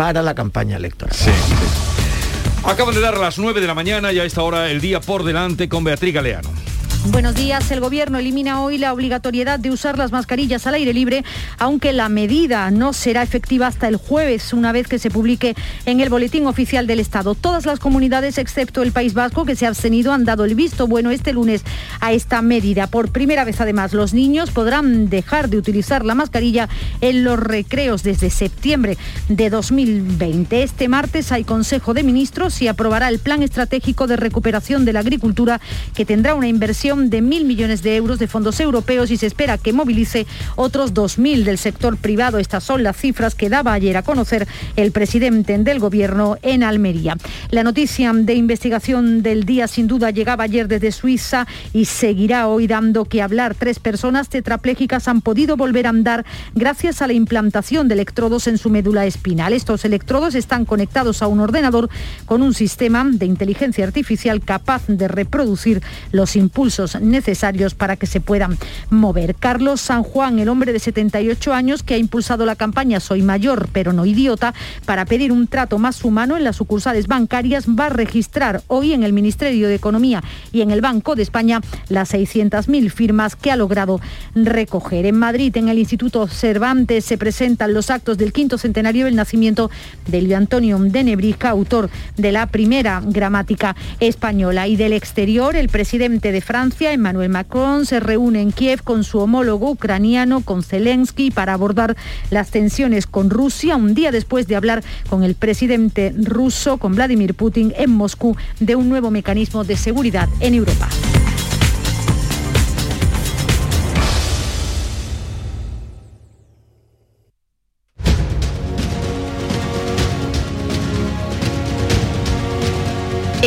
para la campaña electoral. Sí, Acaban de dar las 9 de la mañana y a esta hora el día por delante con Beatriz Galeano. Buenos días. El Gobierno elimina hoy la obligatoriedad de usar las mascarillas al aire libre, aunque la medida no será efectiva hasta el jueves, una vez que se publique en el Boletín Oficial del Estado. Todas las comunidades, excepto el País Vasco, que se ha abstenido, han dado el visto bueno este lunes a esta medida. Por primera vez, además, los niños podrán dejar de utilizar la mascarilla en los recreos desde septiembre de 2020. Este martes hay Consejo de Ministros y aprobará el Plan Estratégico de Recuperación de la Agricultura, que tendrá una inversión de mil millones de euros de fondos europeos y se espera que movilice otros 2.000 del sector privado. Estas son las cifras que daba ayer a conocer el presidente del Gobierno en Almería. La noticia de investigación del día sin duda llegaba ayer desde Suiza y seguirá hoy dando que hablar. Tres personas tetraplégicas han podido volver a andar gracias a la implantación de electrodos en su médula espinal. Estos electrodos están conectados a un ordenador con un sistema de inteligencia artificial capaz de reproducir los impulsos necesarios para que se puedan mover. Carlos San Juan, el hombre de 78 años que ha impulsado la campaña Soy mayor pero no idiota para pedir un trato más humano en las sucursales bancarias, va a registrar hoy en el Ministerio de Economía y en el Banco de España las 600.000 firmas que ha logrado recoger. En Madrid, en el Instituto Cervantes, se presentan los actos del quinto centenario del nacimiento de Luis Antonio de Nebrija, autor de la primera gramática española. Y del exterior, el presidente de Francia, Emmanuel Macron, se reúne en Kiev con su homólogo ucraniano, con Zelensky, para abordar las tensiones con Rusia, un día después de hablar con el presidente ruso, con Vladimir Putin, en Moscú, de un nuevo mecanismo de seguridad en Europa.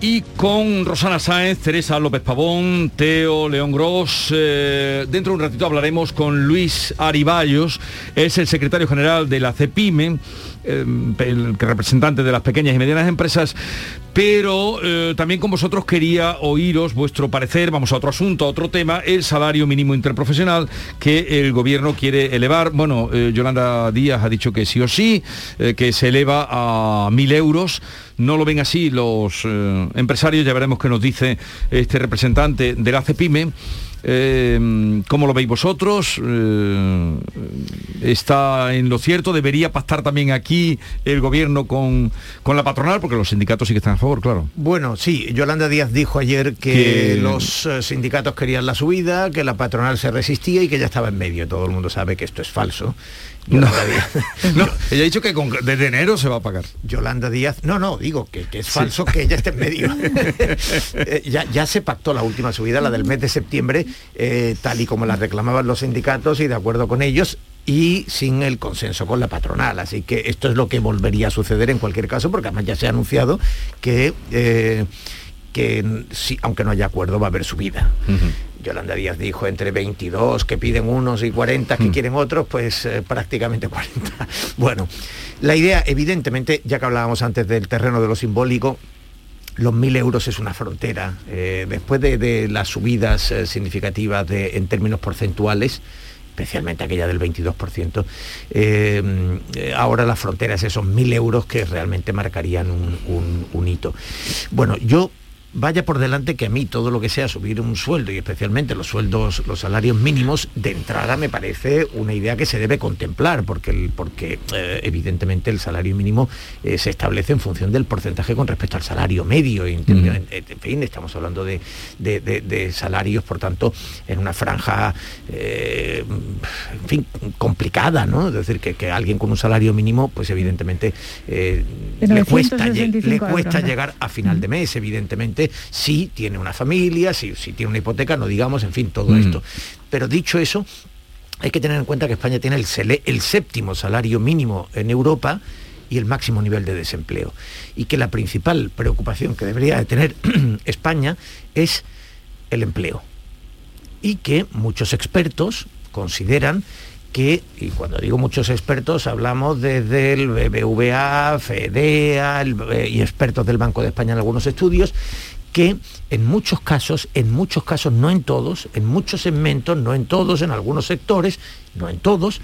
Y con Rosana Sáenz, Teresa López Pavón, Teo León Gross. Eh, dentro de un ratito hablaremos con Luis Ariballos, es el secretario general de la CEPIME Em, el representante de las pequeñas y medianas empresas, pero eh, también con vosotros quería oíros vuestro parecer, vamos a otro asunto, a otro tema, el salario mínimo interprofesional que el gobierno quiere elevar. Bueno, eh, Yolanda Díaz ha dicho que sí o sí, eh, que se eleva a mil euros. No lo ven así los empresarios, ya veremos qué nos dice este representante de la CEPIME. Eh, ¿Cómo lo veis vosotros? Eh, ¿Está en lo cierto? ¿Debería pactar también aquí el gobierno con, la patronal? Porque los sindicatos sí que están a favor, claro. Bueno, sí, Yolanda Díaz dijo ayer que, los eh, sindicatos querían la subida, que la patronal se resistía y que ya estaba en medio. Todo el mundo sabe que esto es falso no, ella ha dicho que desde enero se va a pagar. Yolanda Díaz, no, no, digo que, es falso que ella esté en medio. Eh, ya, se pactó la última subida, la del mes de septiembre, eh, tal y como la reclamaban los sindicatos y de acuerdo con ellos y sin el consenso con la patronal. Así que esto es lo que volvería a suceder en cualquier caso, porque además ya se ha anunciado que... Eh, que si, aunque no haya acuerdo va a haber subida. Yolanda Díaz dijo entre 22 que piden unos y 40 que mm. quieren otros, pues eh, prácticamente 40. Bueno, la idea, evidentemente, ya que hablábamos antes del terreno de lo simbólico, los mil euros es una frontera. Eh, después de, las subidas eh, significativas de, en términos porcentuales, especialmente aquella del 22%, ahora la frontera es esos mil euros que realmente marcarían un, un hito. Bueno, yo vaya por delante que a mí todo lo que sea subir un sueldo y especialmente los sueldos, los salarios mínimos, de entrada me parece una idea que se debe contemplar, porque, el, porque eh, evidentemente el salario mínimo eh, se establece en función del porcentaje con respecto al salario medio. En, fin, estamos hablando de, salarios, por tanto, en una franja, eh, en fin, complicada, ¿no? Es decir, que, alguien con un salario mínimo, pues evidentemente le cuesta, le cuesta llegar a final de mes, evidentemente si tiene una familia, si, si tiene una hipoteca, no digamos, en fin, todo mm. esto. Pero dicho eso, hay que tener en cuenta que España tiene el, el séptimo salario mínimo en Europa y el máximo nivel de desempleo. Y que la principal preocupación que debería de tener España es el empleo. Y que muchos expertos consideran que, y cuando digo muchos expertos, hablamos desde el BBVA, FEDEA y expertos del Banco de España en algunos estudios, que en muchos casos, en muchos casos, no en todos, en muchos segmentos, no en todos, en algunos sectores, no en todos,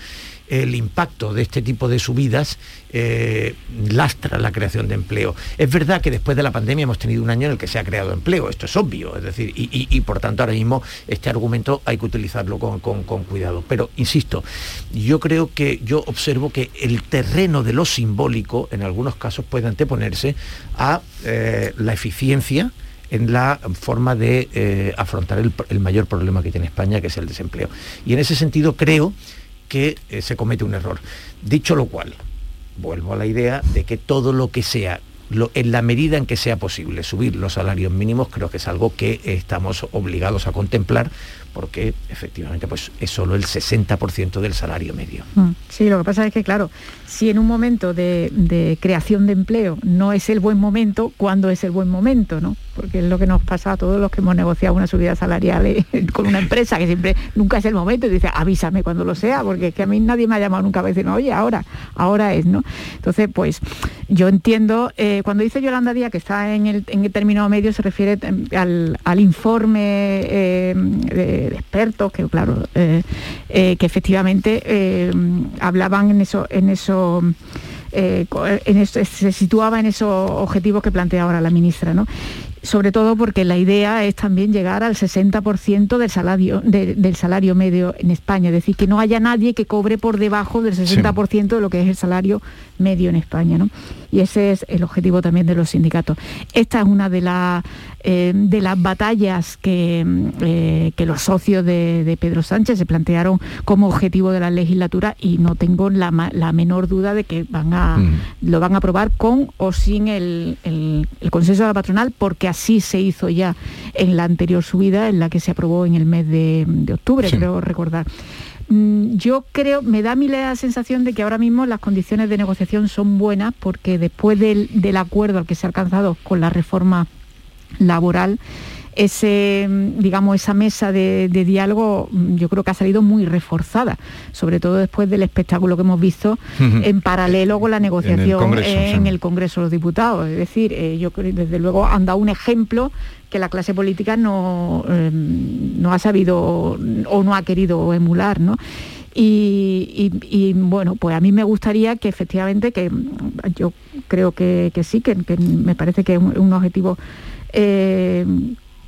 el impacto de este tipo de subidas eh, lastra la creación de empleo. Es verdad que después de la pandemia hemos tenido un año en el que se ha creado empleo, esto es obvio, es decir, y, por tanto ahora mismo este argumento hay que utilizarlo con, cuidado. Pero, insisto, yo creo que yo observo que el terreno de lo simbólico en algunos casos puede anteponerse a eh, la eficiencia en la forma de eh, afrontar el, mayor problema que tiene España, que es el desempleo. Y en ese sentido creo que eh, se comete un error. Dicho lo cual, vuelvo a la idea de que todo lo que sea en la medida en que sea posible subir los salarios mínimos, creo que es algo que estamos obligados a contemplar porque efectivamente pues es solo el 60% del salario medio. Mm, sí, lo que pasa es que claro, si en un momento de, creación de empleo no es el buen momento, ¿cuándo es el buen momento? ¿no? Porque es lo que nos pasa a todos los que hemos negociado una subida salarial eh, con una empresa, que siempre nunca es el momento, y dice, avísame cuando lo sea, porque es que a mí nadie me ha llamado nunca a decir, oye, ahora, ahora es, ¿no? Entonces, pues yo entiendo, eh, cuando dice Yolanda Díaz que está en el, en el término medio, se refiere em, al, informe eh, de expertos que, claro, eh, que efectivamente eh, hablaban en eso, en eso, en se situaba en esos objetivos que plantea ahora la ministra, ¿no? Sobre todo porque la idea es también llegar al 60% del salario, del salario medio en España, es decir, que no haya nadie que cobre por debajo del 60% de lo que es el salario medio en España. ¿no? Y ese es el objetivo también de los sindicatos. Esta es una de, las eh, de las batallas que, eh, que los socios de, Pedro Sánchez se plantearon como objetivo de la legislatura y no tengo la, menor duda de que van a, mm. lo van a aprobar con o sin el, el consenso de la patronal, porque así se hizo ya en la anterior subida, en la que se aprobó en el mes de, octubre, creo recordar. Mm, yo creo, me da a mí la sensación de que ahora mismo las condiciones de negociación son buenas porque después del, del acuerdo al que se ha alcanzado con la reforma laboral, ese, digamos, esa mesa de, diálogo yo creo que ha salido muy reforzada, sobre todo después del espectáculo que hemos visto en paralelo con la negociación en el Congreso, de los Diputados. Es decir, eh, yo creo desde luego han dado un ejemplo que la clase política no, em, no ha sabido o no ha querido emular, ¿no? Y, bueno, pues a mí me gustaría que efectivamente, que yo creo que, sí, que, me parece que es un, objetivo eh,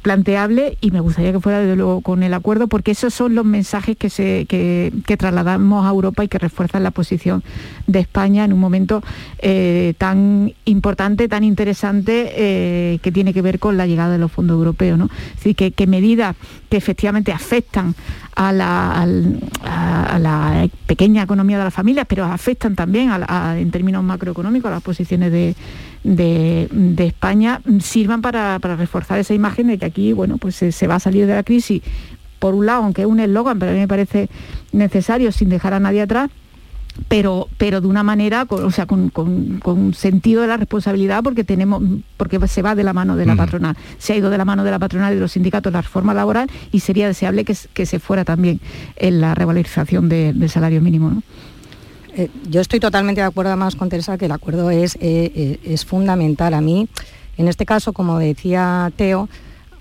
planteable y me gustaría que fuera desde luego con el acuerdo porque esos son los mensajes que, que, trasladamos a Europa y que refuerzan la posición de España en un momento eh, tan importante, tan interesante eh, que tiene que ver con la llegada de los fondos europeos. ¿no? Decir, que, que medidas que efectivamente afectan a la, pequeña economía de las familias, pero afectan también en términos macroeconómicos a las posiciones de, de, España, sirvan para, reforzar esa imagen de que aquí bueno, pues se, va a salir de la crisis, por un lado, aunque es un eslogan, pero a mí me parece necesario sin dejar a nadie atrás, pero, pero de una manera, o sea, con, con, sentido de la responsabilidad, porque tenemos, porque se va de la mano de la patronal. Se ha ido de la mano de la patronal y de los sindicatos la reforma laboral y sería deseable que, se fuera también en la revalorización del salario mínimo. Eh, yo estoy totalmente de acuerdo además con Teresa que el acuerdo es, eh, eh, es fundamental. A mí, en este caso, como decía Teo,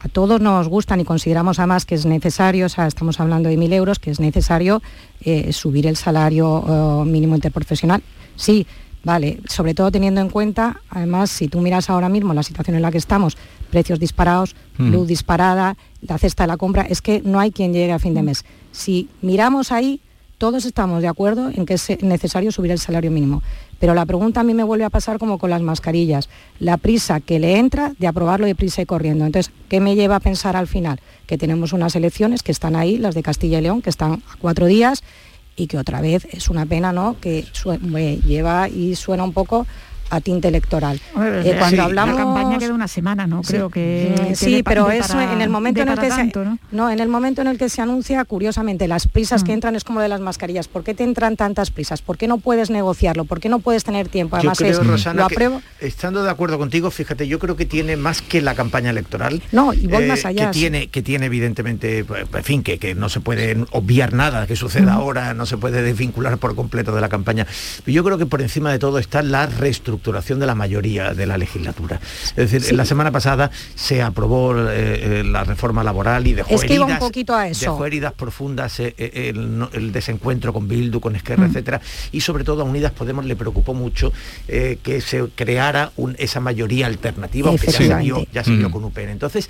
a todos nos gustan y consideramos además que es necesario, o sea, estamos hablando de mil euros, que es necesario eh, subir el salario eh, mínimo interprofesional. Sí, vale, sobre todo teniendo en cuenta, además, si tú miras ahora mismo la situación en la que estamos, precios disparados, mm. luz disparada, la cesta de la compra, es que no hay quien llegue a fin de mes. Si miramos ahí, todos estamos de acuerdo en que es necesario subir el salario mínimo. Pero la pregunta a mí me vuelve a pasar como con las mascarillas. La prisa que le entra de aprobarlo de prisa y corriendo. Entonces, ¿qué me lleva a pensar al final? Que tenemos unas elecciones que están ahí, las de Castilla y León, que están a cuatro días y que otra vez es una pena, ¿no? Que lleva y suena un poco a tinte electoral. Eh, cuando hablamos la campaña queda una semana, no creo que sí, pero eso en el momento en el que se, ¿no? en el momento en el que se anuncia, curiosamente, las prisas que mm. entran es como de las mascarillas. ¿Por qué te entran tantas prisas? ¿Por qué no puedes negociarlo? ¿Por qué no puedes tener tiempo? Además, yo creo, Rosana, estando de acuerdo contigo, fíjate, yo creo que tiene más que la campaña electoral. No, y voy más eh, allá. Que tiene, que tiene evidentemente, en fin, que, que no se puede obviar nada que suceda ahora, no se puede desvincular por completo de la campaña. Yo creo que por encima de todo está la reestructuración reestructuración de la mayoría de la legislatura. Es decir, la semana pasada se aprobó eh, eh, la reforma laboral y dejó, es que heridas, un poquito a eso. dejó heridas profundas eh, el, desencuentro con Bildu, con Esquerra, mm. etcétera, y sobre todo a Unidas Podemos le preocupó mucho que se creara esa mayoría alternativa, aunque ya se vio, ya se vio mm. con UPN. Entonces,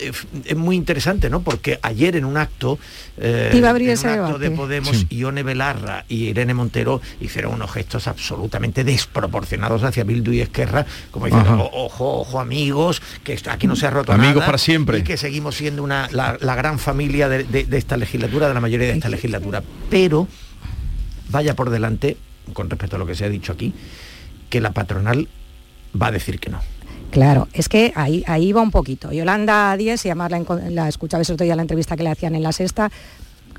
es muy interesante, ¿no? Porque ayer en un acto, eh, en un acto de Podemos, Ione Belarra y Irene Montero hicieron unos gestos absolutamente desproporcionados hacia Bildu y Esquerra, como diciendo, ojo, ojo amigos, que aquí no se ha roto amigos para siempre. Y que seguimos siendo una, la, gran familia de, de esta legislatura, de la mayoría de esta legislatura. Pero vaya por delante, con respecto a lo que se ha dicho aquí, que la patronal va a decir que no. Claro, es que ahí, ahí va un poquito. Yolanda Díez, y además la, la escuchaba ese otro día la entrevista que le hacían en la sexta,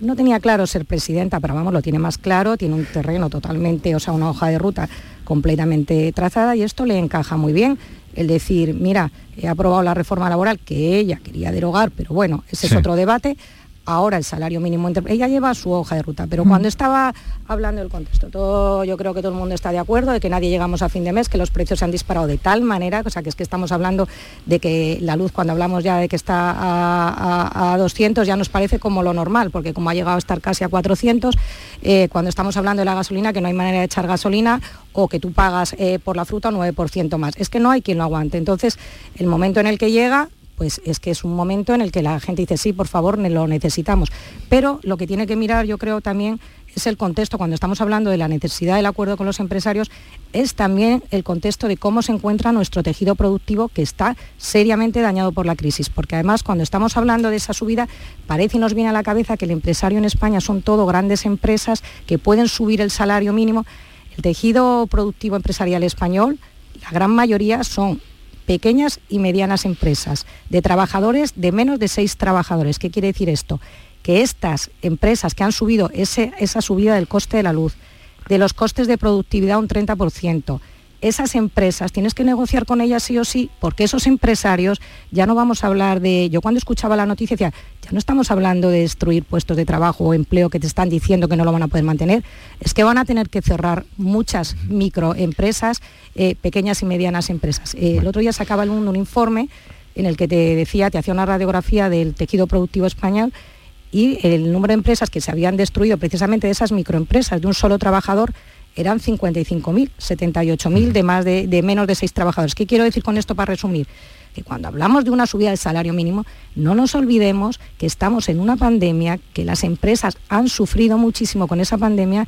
no tenía claro ser presidenta, pero vamos, lo tiene más claro, tiene un terreno totalmente, o sea, una hoja de ruta completamente trazada y esto le encaja muy bien. El decir, mira, he aprobado la reforma laboral que ella quería derogar, pero bueno, ese es otro debate ahora el salario mínimo ella lleva su hoja de ruta pero cuando estaba hablando del contexto todo yo creo que todo el mundo está de acuerdo de que nadie llegamos a fin de mes que los precios se han disparado de tal manera o sea que es que estamos hablando de que la luz cuando hablamos ya de que está a, 200 ya nos parece como lo normal porque como ha llegado a estar casi a 400 eh, cuando estamos hablando de la gasolina que no hay manera de echar gasolina o que tú pagas eh, por la fruta 9% más. Es que no hay quien lo aguante. Entonces el momento en el que llega pues es que es un momento en el que la gente dice, sí, por favor, lo necesitamos. Pero lo que tiene que mirar, yo creo también, es el contexto, cuando estamos hablando de la necesidad del acuerdo con los empresarios, es también el contexto de cómo se encuentra nuestro tejido productivo que está seriamente dañado por la crisis. Porque además, cuando estamos hablando de esa subida, parece y nos viene a la cabeza que el empresario en España son todo grandes empresas que pueden subir el salario mínimo. El tejido productivo empresarial español, la gran mayoría son pequeñas y medianas empresas, de trabajadores de menos de seis trabajadores. ¿Qué quiere decir esto? Que estas empresas que han subido esa subida del coste de la luz, de los costes de productividad un 30%, esas empresas tienes que negociar con ellas sí o sí, porque esos empresarios ya no vamos a hablar de, yo cuando escuchaba la noticia decía, ya no estamos hablando de destruir puestos de trabajo o empleo que te están diciendo que no lo van a poder mantener, es que van a tener que cerrar muchas microempresas, eh, pequeñas y medianas empresas. Eh, el otro día sacaba el mundo un informe en el que te decía, te hacía una radiografía del tejido productivo español y el número de empresas que se habían destruido precisamente de esas microempresas, de un solo trabajador, eran 55.000, 78.000 de, de menos de seis trabajadores. ¿Qué quiero decir con esto para resumir? que cuando hablamos de una subida del salario mínimo, no nos olvidemos que estamos en una pandemia, que las empresas han sufrido muchísimo con esa pandemia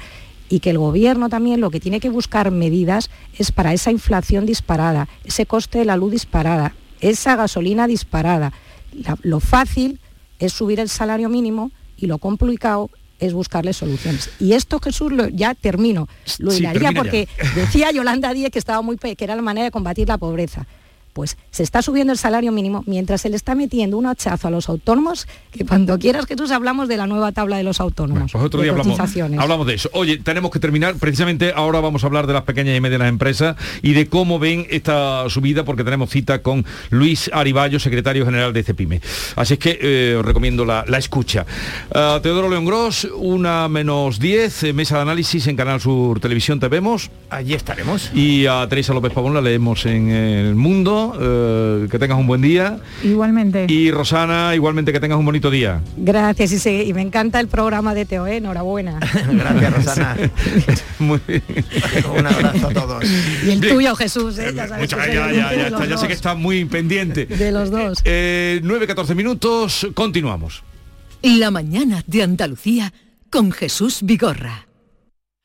y que el gobierno también lo que tiene que buscar medidas es para esa inflación disparada, ese coste de la luz disparada, esa gasolina disparada. lo fácil es subir el salario mínimo y lo complicado es buscarle soluciones. Y esto, Jesús, lo, ya termino, lo sí, porque decía Yolanda Díez que, estaba muy, que era la manera de combatir la pobreza pues se está subiendo el salario mínimo mientras se le está metiendo un hachazo a los autónomos, que cuando quieras que tú hablamos de la nueva tabla de los autónomos. pues otro día hablamos, de eso. Oye, tenemos que terminar, precisamente ahora vamos a hablar de las pequeñas y medianas empresas y de cómo ven esta subida, porque tenemos cita con Luis Ariballo, secretario general de CEPIME. Así es que eh, os recomiendo la, escucha. Uh, Teodoro León Gross, una menos 10, eh, mesa de análisis en Canal Sur Televisión te vemos. Allí estaremos. Y a Teresa López Pavón la leemos en El Mundo eh, que tengas un buen día. Igualmente. Y Rosana, igualmente que tengas un bonito día. Gracias, y, me encanta el programa de Teo, ¿eh? enhorabuena. Gracias, Rosana. Muy bien. Un abrazo a todos. Y el tuyo, Jesús, ¿eh? ya, ya, ya, sé que está muy pendiente. De los dos. 9-14 minutos, continuamos. La mañana de Andalucía con Jesús Vigorra.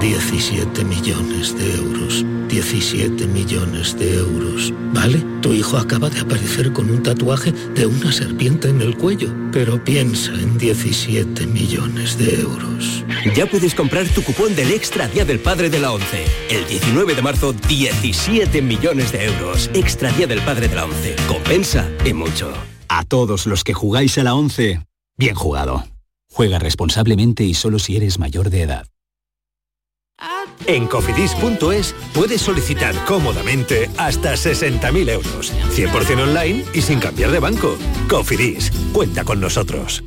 17 millones de euros. 17 millones de euros. ¿Vale? Tu hijo acaba de aparecer con un tatuaje de una serpiente en el cuello. Pero piensa en 17 millones de euros. Ya puedes comprar tu cupón del Extra Día del Padre de la ONCE. El 19 de marzo, 17 millones de euros. Extra Día del Padre de la ONCE. Compensa y mucho. A todos los que jugáis a la ONCE, bien jugado. Juega responsablemente y solo si eres mayor de edad. En cofidis.es puedes solicitar cómodamente hasta 60.000 euros, 100% online y sin cambiar de banco. Cofidis, cuenta con nosotros.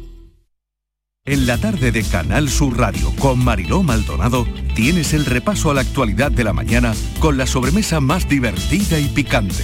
En la tarde de Canal Sur Radio con Mariló Maldonado tienes el repaso a la actualidad de la mañana con la sobremesa más divertida y picante,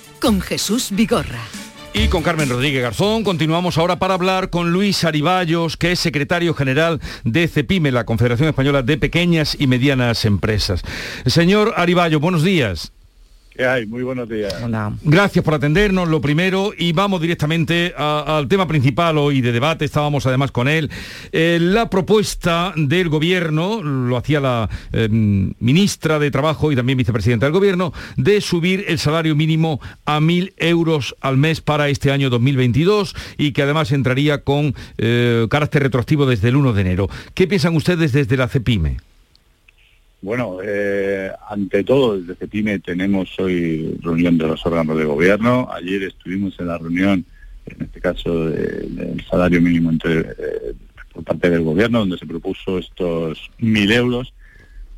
con Jesús Vigorra. Y con Carmen Rodríguez Garzón continuamos ahora para hablar con Luis Ariballos, que es secretario general de CEPIME, la Confederación Española de Pequeñas y Medianas Empresas. Señor Ariballo, buenos días. ¿Qué hay? Muy buenos días. Gracias por atendernos, lo primero, y vamos directamente a- al tema principal hoy de debate, estábamos además con él. Eh, la propuesta del gobierno, lo hacía la eh, ministra de Trabajo y también vicepresidenta del gobierno, de subir el salario mínimo a mil euros al mes para este año 2022 y que además entraría con eh, carácter retroactivo desde el 1 de enero. ¿Qué piensan ustedes desde la CEPIME? Bueno, eh, ante todo, desde CEPIME tenemos hoy reunión de los órganos de gobierno. Ayer estuvimos en la reunión, en este caso, de- del salario mínimo entre, eh, por parte del gobierno, donde se propuso estos mil euros.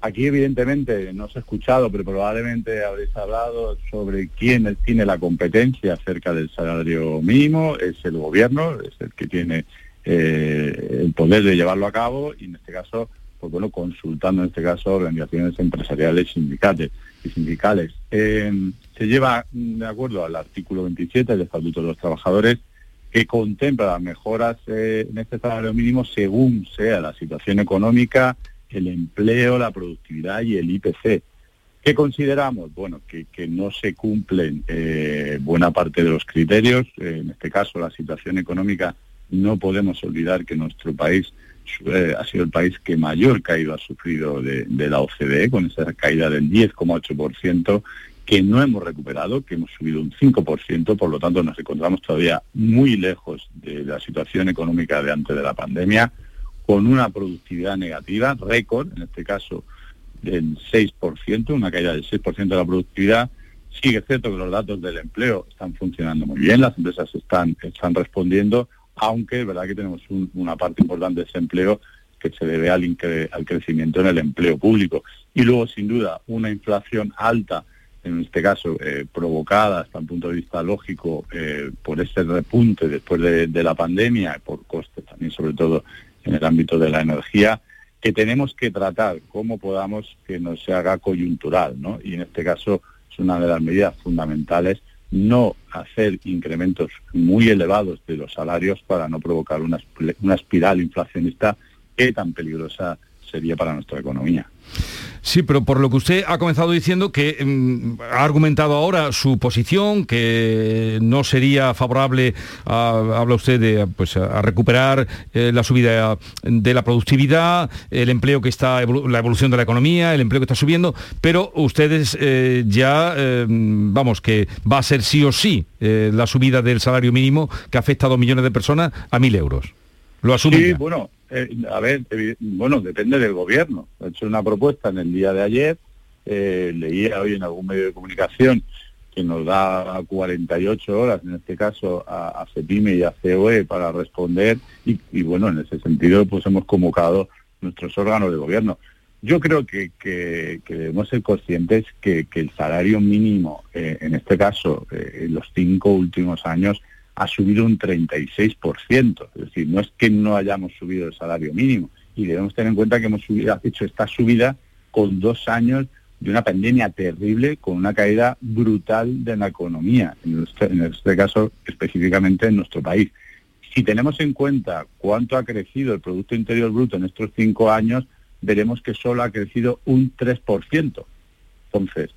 Aquí, evidentemente, no se ha escuchado, pero probablemente habréis hablado sobre quién tiene la competencia acerca del salario mínimo. Es el gobierno, es el que tiene eh, el poder de llevarlo a cabo y, en este caso, pues bueno, consultando en este caso organizaciones empresariales sindicales y sindicales. Eh, se lleva mm, de acuerdo al artículo 27 del Estatuto de los Trabajadores que contempla las mejoras eh, en este salario mínimo según sea la situación económica, el empleo, la productividad y el IPC. ¿Qué consideramos? Bueno, que, no se cumplen eh, buena parte de los criterios. Eh, en este caso, la situación económica, no podemos olvidar que nuestro país eh, ha sido el país que mayor caída ha sufrido de, la OCDE, con esa caída del 10,8%, que no hemos recuperado, que hemos subido un 5%, por lo tanto nos encontramos todavía muy lejos de la situación económica de antes de la pandemia, con una productividad negativa, récord, en este caso del 6%, una caída del 6% de la productividad. Sí que es cierto que los datos del empleo están funcionando muy bien, las empresas están, están respondiendo, aunque es verdad que tenemos un- una parte importante de ese empleo que se debe al, al crecimiento en el empleo público. Y luego, sin duda, una inflación alta, en este caso eh, provocada hasta un punto de vista lógico eh, por ese repunte después de, de la pandemia, por costes también, sobre todo en el ámbito de la energía, que tenemos que tratar cómo podamos que no se haga coyuntural, ¿no? Y en este caso es una de las medidas fundamentales no hacer incrementos muy elevados de los salarios para no provocar una, una espiral inflacionista que tan peligrosa sería para nuestra economía. Sí, pero por lo que usted ha comenzado diciendo que mm, ha argumentado ahora su posición, que no sería favorable, a- habla usted de pues, a recuperar eh, la subida de la productividad, el empleo que está, evolu- la evolución de la economía, el empleo que está subiendo, pero ustedes eh, ya, eh, vamos, que va a ser sí o sí la subida del salario mínimo que afecta a dos millones de personas a mil euros. Lo asumen. Sí, ya? bueno, eh, a ver, bueno, depende del gobierno. Ha hecho una propuesta en el día de ayer, eh, leía hoy en algún medio de comunicación que nos da 48 horas, en este caso, a, a CEPIME y a COE para responder y, bueno, en ese sentido pues hemos convocado nuestros órganos de gobierno. Yo creo que, debemos ser conscientes que, que el salario mínimo, eh, en este caso, eh, en los cinco últimos años, ha subido un 36%. Es decir, no es que no hayamos subido el salario mínimo. Y debemos tener en cuenta que hemos hecho esta subida con dos años de una pandemia terrible, con una caída brutal de la economía, en este, en este caso específicamente en nuestro país. Si tenemos en cuenta cuánto ha crecido el Producto Interior Bruto en estos cinco años, veremos que solo ha crecido un 3%. Entonces,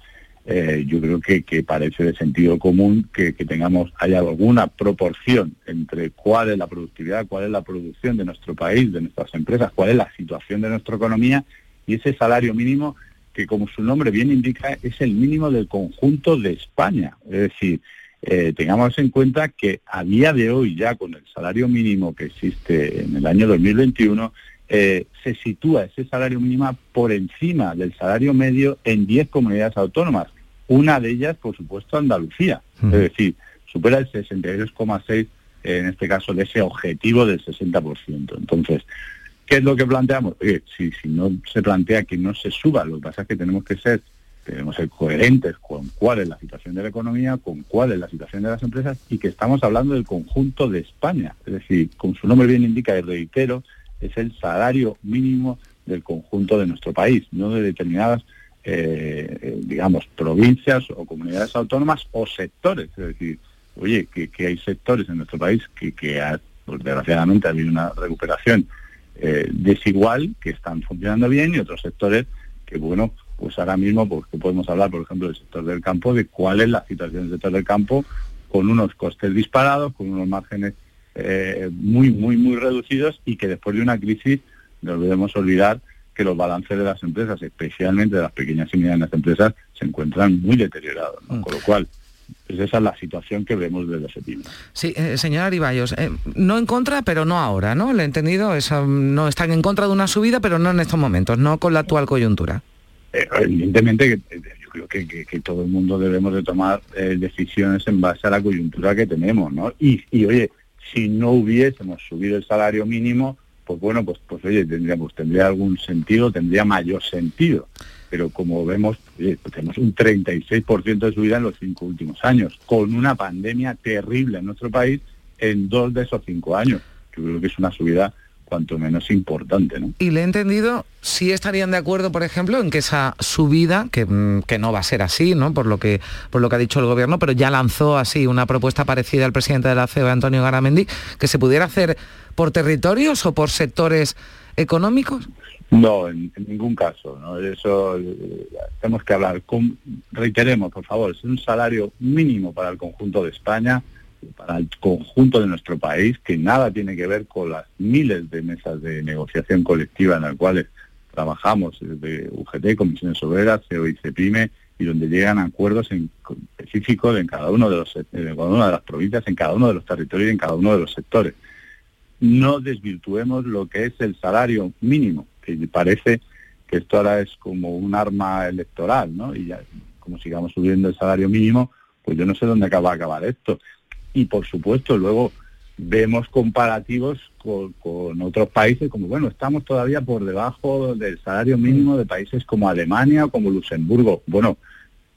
eh, yo creo que, parece de sentido común que, tengamos, haya alguna proporción entre cuál es la productividad, cuál es la producción de nuestro país, de nuestras empresas, cuál es la situación de nuestra economía y ese salario mínimo que como su nombre bien indica es el mínimo del conjunto de España. Es decir, eh, tengamos en cuenta que a día de hoy ya con el salario mínimo que existe en el año 2021, eh, se sitúa ese salario mínimo por encima del salario medio en 10 comunidades autónomas. Una de ellas, por supuesto, Andalucía. Es decir, supera el 62,6 en este caso de ese objetivo del 60%. Entonces, ¿qué es lo que planteamos? si, si no se plantea que no se suba, lo que pasa es que tenemos que ser tenemos ser coherentes con cuál es la situación de la economía, con cuál es la situación de las empresas y que estamos hablando del conjunto de España. Es decir, con su nombre bien indica, y reitero, es el salario mínimo del conjunto de nuestro país, no de determinadas eh, eh, digamos, provincias o comunidades autónomas o sectores. Es decir, oye, que, hay sectores en nuestro país que, que pues, desgraciadamente ha habido una recuperación eh, desigual, que están funcionando bien, y otros sectores que, bueno, pues ahora mismo pues, podemos hablar, por ejemplo, del sector del campo, de cuál es la situación del sector del campo con unos costes disparados, con unos márgenes muy, muy, muy reducidos y que después de una crisis no debemos olvidar que los balances de las empresas, especialmente de las pequeñas y medianas empresas, se encuentran muy deteriorados. Mm. Con lo cual, pues esa es la situación que vemos desde septiembre. Sí, eh, señora Aribayos, eh, no en contra, pero no ahora, ¿no? Le he entendido, eso, no están en contra de una subida, pero no en estos momentos, no con la actual coyuntura. Eh, evidentemente, eh, yo creo que, que, todo el mundo debemos de tomar decisiones en base a la coyuntura que tenemos, ¿no? Y, y oye, si no hubiésemos subido el salario mínimo, pues bueno, pues, pues oye, tendría, pues, tendría algún sentido, tendría mayor sentido. Pero como vemos, pues tenemos un 36% de subida en los cinco últimos años, con una pandemia terrible en nuestro país en dos de esos cinco años. Yo creo que es una subida cuanto menos importante. ¿no? Y le he entendido, si estarían de acuerdo, por ejemplo, en que esa subida, que, mm, que, no va a ser así, ¿no? Por lo, que, por lo que ha dicho el gobierno, pero ya lanzó así una propuesta parecida al presidente de la CEO, Antonio Garamendi, que se pudiera hacer por territorios o por sectores económicos. No, en, ningún caso. ¿no? Eso eh, tenemos que hablar. Con, reiteremos, por favor, es un salario mínimo para el conjunto de España para el conjunto de nuestro país, que nada tiene que ver con las miles de mesas de negociación colectiva en las cuales trabajamos desde UGT, Comisiones Obreras, CEO y CEPIME, y donde llegan acuerdos en específicos en cada uno de los cada una de las provincias, en cada uno de los territorios y en cada uno de los sectores. No desvirtuemos lo que es el salario mínimo, que parece que esto ahora es como un arma electoral, ¿no? Y ya, como sigamos subiendo el salario mínimo, pues yo no sé dónde acaba a acabar esto y por supuesto luego vemos comparativos con, otros países como bueno estamos todavía por debajo del salario mínimo de países como Alemania o como Luxemburgo. Bueno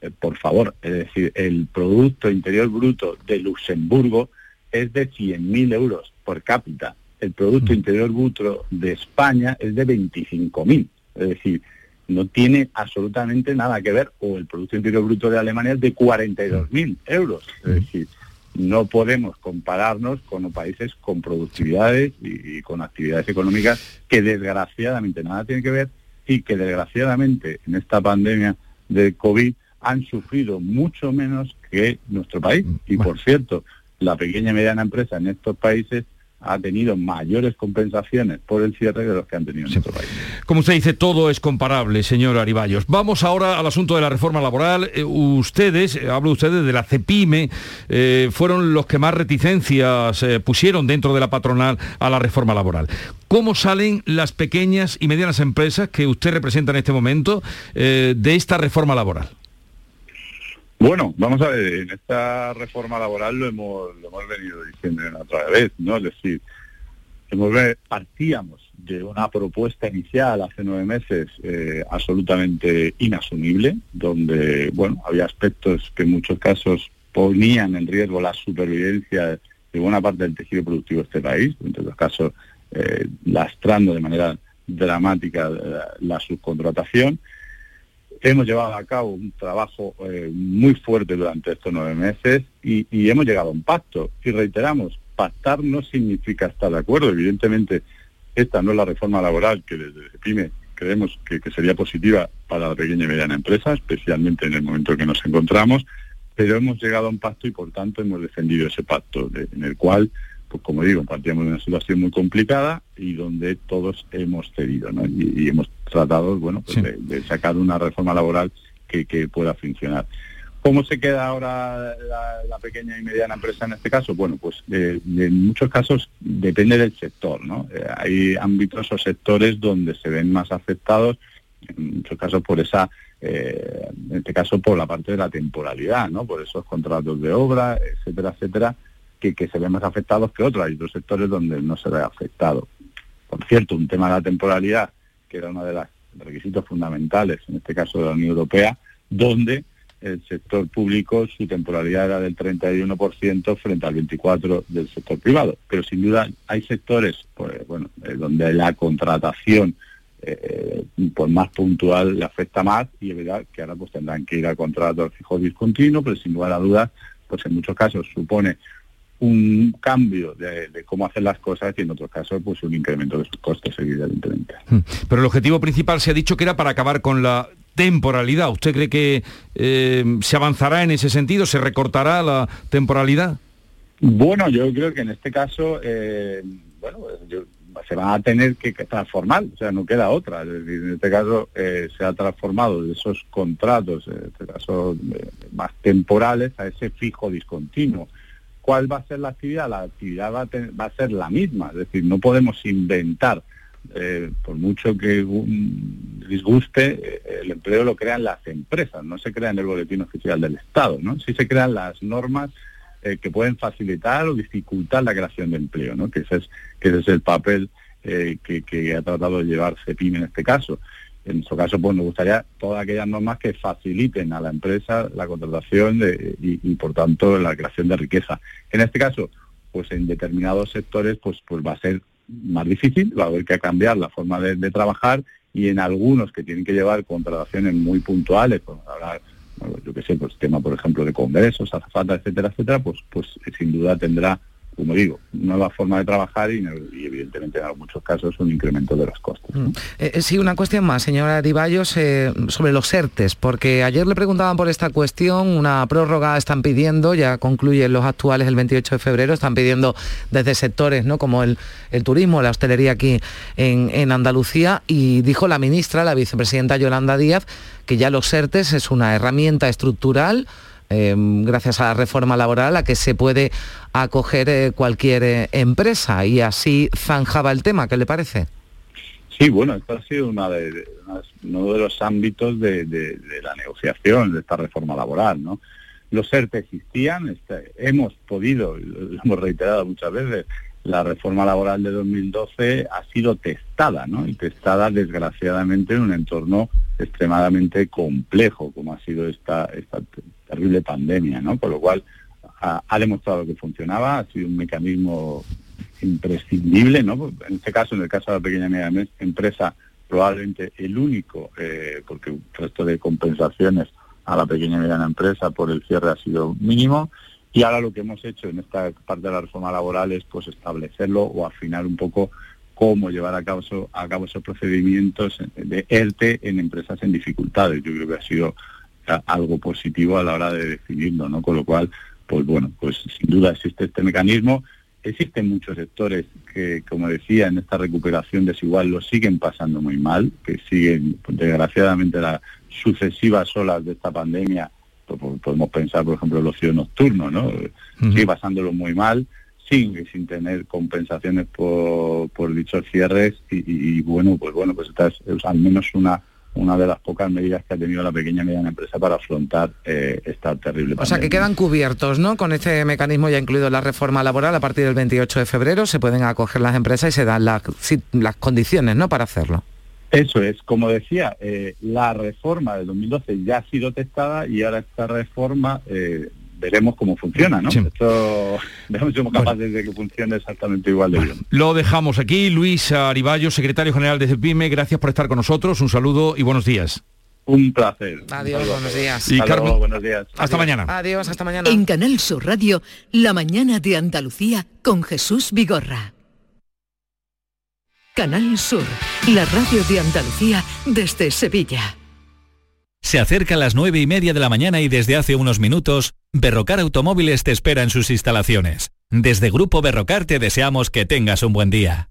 eh, por favor es decir el producto interior bruto de Luxemburgo es de 100.000 euros por cápita. El producto interior bruto de España es de 25.000 es decir no tiene absolutamente nada que ver o el producto interior bruto de Alemania es de 42.000 euros. Es decir no podemos compararnos con países con productividades y, con actividades económicas que desgraciadamente nada tienen que ver y que desgraciadamente en esta pandemia de COVID han sufrido mucho menos que nuestro país. Y por cierto, la pequeña y mediana empresa en estos países ha tenido mayores compensaciones por el cierre de los que han tenido en nuestro país. Como usted dice, todo es comparable, señor Ariballos. Vamos ahora al asunto de la reforma laboral. Eh, ustedes, eh, hablo ustedes de la CEPIME, eh, fueron los que más reticencias pusieron dentro de la patronal a la reforma laboral. ¿Cómo salen las pequeñas y medianas empresas que usted representa en este momento de esta reforma laboral? Bueno, vamos a ver, en esta reforma laboral lo hemos, lo hemos venido diciendo otra vez, ¿no? Es decir, hemos, partíamos de una propuesta inicial hace nueve meses eh, absolutamente inasumible, donde, bueno, había aspectos que en muchos casos ponían en riesgo la supervivencia de buena parte del tejido productivo de este país, en todos los casos eh, lastrando de manera dramática la subcontratación, Hemos llevado a cabo un trabajo eh, muy fuerte durante estos nueve meses y, hemos llegado a un pacto. Y reiteramos, pactar no significa estar de acuerdo. Evidentemente, esta no es la reforma laboral que desde PYME creemos que, sería positiva para la pequeña y mediana empresa, especialmente en el momento en que nos encontramos, pero hemos llegado a un pacto y por tanto hemos defendido ese pacto, en el cual, pues como digo, partíamos de una situación muy complicada y donde todos hemos cedido, ¿no? Y, y hemos tratado, bueno, pues de, de sacar una reforma laboral que, que pueda funcionar. ¿Cómo se queda ahora la, la pequeña y mediana empresa en este caso? Bueno, pues eh, en muchos casos depende del sector, ¿no? Eh, hay ámbitos o sectores donde se ven más afectados, en muchos casos por esa, eh, en este caso por la parte de la temporalidad, ¿no? Por esos contratos de obra, etcétera, etcétera, que, que se ven más afectados que otros. Hay otros sectores donde no se ve afectado. Por cierto, un tema de la temporalidad, que era uno de los requisitos fundamentales, en este caso de la Unión Europea, donde el sector público su temporalidad era del 31% frente al 24% del sector privado. Pero sin duda hay sectores pues, bueno, eh, donde la contratación eh, por más puntual le afecta más y es verdad que ahora pues tendrán que ir a contratos fijos discontinuos, pero sin lugar a dudas, pues en muchos casos supone un cambio de, de cómo hacer las cosas y en otros casos pues un incremento de sus costes evidentemente. Pero el objetivo principal se ha dicho que era para acabar con la temporalidad. ¿Usted cree que eh, se avanzará en ese sentido? ¿Se recortará la temporalidad? Bueno, yo creo que en este caso, eh, bueno, yo- se van a tener que transformar, o sea, no queda otra. Es decir, en este caso eh, se ha transformado de esos contratos, en este caso más temporales, a ese fijo discontinuo. ¿Cuál va a ser la actividad? La actividad va a, ser la misma, es decir, no podemos inventar, eh, por mucho que un disguste, eh, el empleo lo crean las empresas, no se crea en el boletín oficial del Estado, ¿no? Sí se crean las normas eh, que pueden facilitar o dificultar la creación de empleo, ¿no? Que ese es, el papel que, que ha tratado de llevar CEPIM en este caso. En nuestro caso, pues nos gustaría todas aquellas normas que faciliten a la empresa la contratación y, y, por tanto la creación de riqueza. En este caso, pues en determinados sectores, pues, pues va a ser más difícil, va a haber que cambiar la forma de, trabajar y en algunos que tienen que llevar contrataciones muy puntuales, pues habrá, yo qué sé, pues tema por ejemplo de congresos, azafatas, etcétera, etcétera, pues, pues sin duda tendrá, como digo, nueva forma de trabajar y, evidentemente en muchos casos un incremento de los costes. ¿no? Eh, eh, sí, una cuestión más, señora Divallos, eh, sobre los ERTES, porque ayer le preguntaban por esta cuestión, una prórroga están pidiendo, ya concluyen los actuales el 28 de febrero, están pidiendo desde sectores ¿no? como el, el turismo, la hostelería aquí en, en Andalucía, y dijo la ministra, la vicepresidenta Yolanda Díaz, que ya los ERTES es una herramienta estructural eh, gracias a la reforma laboral a que se puede acoger eh, cualquier eh, empresa y así zanjaba el tema, ¿qué le parece? Sí, bueno, esto ha sido una de, uno de los ámbitos de, la negociación de esta reforma laboral, ¿no? Los ERTE existían, este, hemos podido, lo hemos reiterado muchas veces, la reforma laboral de 2012 ha sido testada, ¿no? Y testada desgraciadamente en un entorno extremadamente complejo, como ha sido esta, terrible pandemia, ¿no? Por lo cual ha, demostrado que funcionaba, ha sido un mecanismo imprescindible, ¿no? En este caso, en el caso de la pequeña y media empresa, probablemente el único, eh, porque un resto de compensaciones a la pequeña y mediana empresa por el cierre ha sido mínimo. Y ahora lo que hemos hecho en esta parte de la reforma laboral es pues establecerlo o afinar un poco cómo llevar a cabo, a cabo esos procedimientos de ERTE en empresas en dificultades. Yo creo que ha sido algo positivo a la hora de definirlo, ¿no? Con lo cual, pues bueno, pues sin duda existe este mecanismo. Existen muchos sectores que, como decía, en esta recuperación desigual lo siguen pasando muy mal, que siguen, desgraciadamente, las sucesivas olas de esta pandemia, podemos pensar, por ejemplo, el ocio nocturno, ¿no? Sigue pasándolo muy mal, sigue sin tener compensaciones por, por dichos cierres y, y- y, bueno, pues bueno, pues esta es, es al menos una una de las pocas medidas que ha tenido la pequeña y mediana empresa para afrontar eh, esta terrible O sea, que pandemia. quedan cubiertos, ¿no? Con este mecanismo ya incluido la reforma laboral, a partir del 28 de febrero se pueden acoger las empresas y se dan las, las condiciones, ¿no? Para hacerlo. Eso es, como decía, eh, la reforma del 2012 ya ha sido testada y ahora esta reforma eh, veremos cómo funciona, ¿no? Esto veremos si somos capaces de que funcione exactamente igual de bien. Lo dejamos aquí. Luis Ariballo, secretario general de CEPIME, gracias por estar con nosotros. Un saludo y buenos días. Un placer. Adiós, buenos días. Y Carmen, buenos días. Hasta mañana. Adiós, hasta mañana. En Canal Sur Radio, La mañana de Andalucía con Jesús Vigorra. Canal Sur, la radio de Andalucía desde Sevilla. Se acerca a las nueve y media de la mañana y desde hace unos minutos, Berrocar Automóviles te espera en sus instalaciones. Desde Grupo Berrocar te deseamos que tengas un buen día.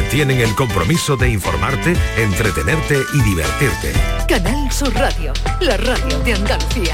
tienen el compromiso de informarte, entretenerte y divertirte. Canal Sur Radio, la radio de Andalucía.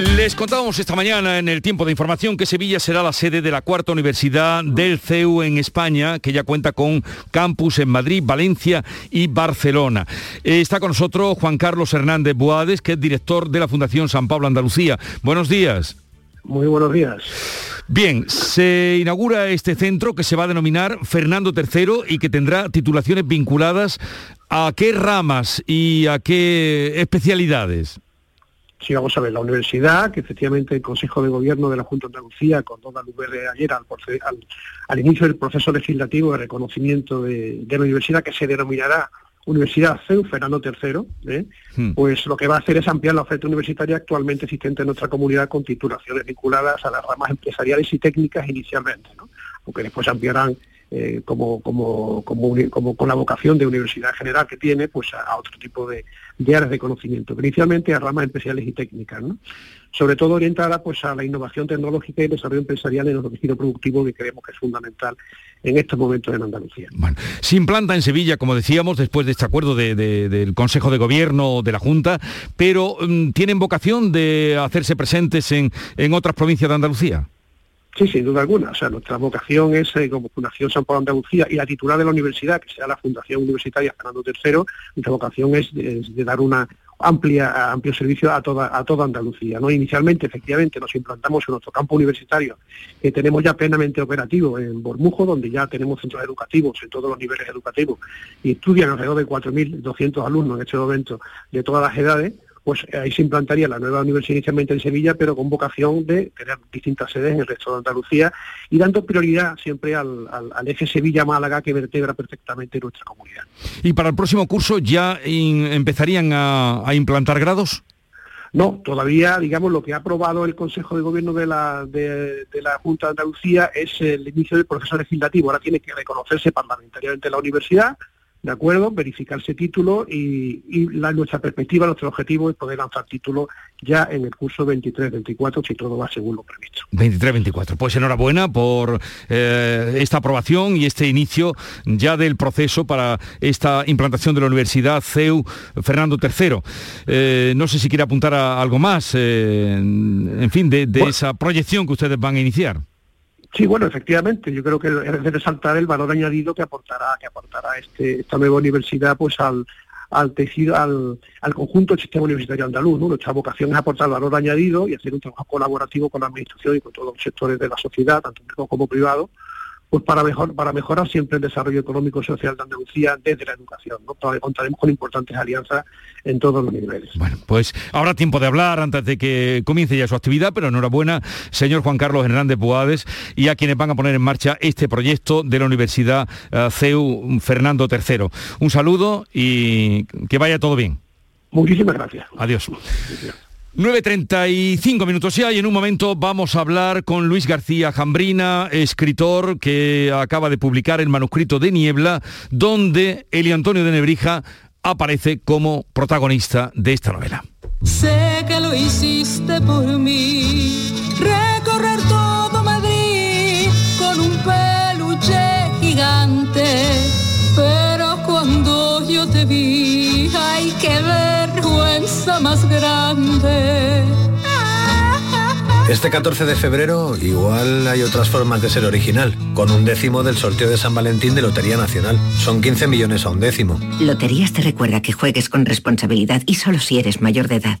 Les contábamos esta mañana en el tiempo de información que Sevilla será la sede de la cuarta universidad del CEU en España, que ya cuenta con campus en Madrid, Valencia y Barcelona. Eh, Está con nosotros Juan Carlos Hernández Boades, que es director de la Fundación San Pablo Andalucía. Buenos días. Muy buenos días. Bien, se inaugura este centro que se va a denominar Fernando III y que tendrá titulaciones vinculadas a qué ramas y a qué especialidades. Sí, vamos a ver, la universidad, que efectivamente el Consejo de Gobierno de la Junta de Andalucía, con toda luz verde ayer al, al- al inicio del proceso legislativo de reconocimiento de, de la universidad, que se denominará Universidad CEU Fernando III, ¿eh? pues lo que va a hacer es ampliar la oferta universitaria actualmente existente en nuestra comunidad con titulaciones vinculadas a las ramas empresariales y técnicas inicialmente, ¿no? aunque después ampliarán eh, como, con la vocación de universidad general que tiene, pues a, otro tipo de, áreas de conocimiento, pero inicialmente a ramas especiales y técnicas, ¿no? sobre todo orientada pues a la innovación tecnológica y desarrollo empresarial en el tejido productivo que creemos que es fundamental en estos momentos en Andalucía. Se implanta en Sevilla, como decíamos, después de este acuerdo de- de- del Consejo de Gobierno de la Junta, pero mm, ¿tienen vocación de hacerse presentes en, en otras provincias de Andalucía? Sí, sin duda alguna. O sea, nuestra vocación es, eh, como Fundación San Pablo Andalucía y la titular de la universidad, que sea la Fundación Universitaria Fernando III, nuestra vocación es de, es de dar una amplia amplio servicio a toda a toda Andalucía. ¿no? Inicialmente, efectivamente, nos implantamos en nuestro campo universitario, que tenemos ya plenamente operativo en Bormujo, donde ya tenemos centros educativos en todos los niveles educativos y estudian alrededor de 4.200 alumnos en este momento de todas las edades pues ahí se implantaría la nueva universidad inicialmente en Sevilla, pero con vocación de tener distintas sedes en el resto de Andalucía y dando prioridad siempre al, al- al eje Sevilla-Málaga que vertebra perfectamente nuestra comunidad. ¿Y para el próximo curso ya in- empezarían a, a implantar grados? No, todavía, digamos, lo que ha aprobado el Consejo de Gobierno de la, de, de la Junta de Andalucía es el inicio del proceso legislativo. Ahora tiene que reconocerse parlamentariamente la universidad, ¿de acuerdo? Verificarse título y, y la, nuestra perspectiva, nuestro objetivo es poder lanzar título ya en el curso 23-24, si todo va según lo previsto. 23-24. Pues enhorabuena por eh, esta aprobación y este inicio ya del proceso para esta implantación de la Universidad CEU Fernando III. Eh, no sé si quiere apuntar a algo más, eh, en fin, de, de esa proyección que ustedes van a iniciar. Sí, bueno, efectivamente, yo creo que es de resaltar el valor añadido que aportará, que aportará este, esta nueva universidad pues al, tejido, al, al conjunto del sistema universitario andaluz. ¿no? Nuestra vocación es aportar valor añadido y hacer un trabajo colaborativo con la administración y con todos los sectores de la sociedad, tanto público como privado, pues para mejor, para mejorar siempre el desarrollo económico y social de Andalucía desde la educación. ¿no? Contaremos con importantes alianzas en todos los niveles. Pues ahora tiempo de hablar antes de que comience ya su actividad, pero enhorabuena, señor Juan Carlos Hernández Boades, y a quienes van a poner en marcha este proyecto de la Universidad eh, CEU Fernando III. Un saludo y que vaya todo bien. Muchísimas gracias. Adiós. 9.35 minutos. Ya y en un momento vamos a hablar con Luis García Jambrina, escritor que acaba de publicar el manuscrito de Niebla, donde Eli Antonio de Nebrija aparece como protagonista de esta novela. Sé que lo hiciste por mí, recorrer todo Madrid con un peluche gigante, pero cuando yo te vi, ay, qué más grande. Este 14 de febrero igual hay otras formas de ser original, con un décimo del sorteo de San Valentín de Lotería Nacional. Son 15 millones a un décimo. Loterías te recuerda que juegues con responsabilidad y solo si eres mayor de edad.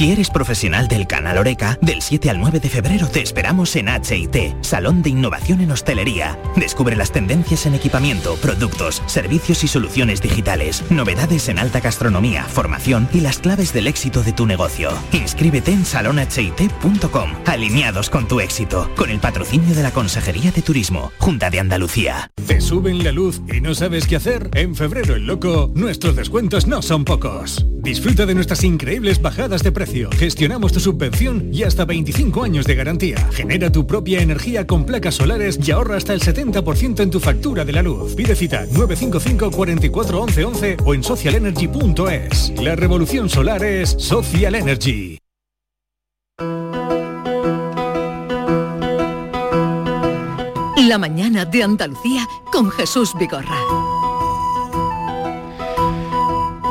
Si eres profesional del canal Oreca, del 7 al 9 de febrero te esperamos en HIT, Salón de Innovación en Hostelería. Descubre las tendencias en equipamiento, productos, servicios y soluciones digitales, novedades en alta gastronomía, formación y las claves del éxito de tu negocio. Inscríbete en salonhit.com, alineados con tu éxito, con el patrocinio de la Consejería de Turismo, Junta de Andalucía. ¿Te suben la luz y no sabes qué hacer? En febrero el loco, nuestros descuentos no son pocos. Disfruta de nuestras increíbles bajadas de precio. Gestionamos tu subvención y hasta 25 años de garantía. Genera tu propia energía con placas solares y ahorra hasta el 70% en tu factura de la luz. Pide cita 955 44 11 11 o en socialenergy.es. La revolución solar es Social Energy. La mañana de Andalucía con Jesús Vigorra.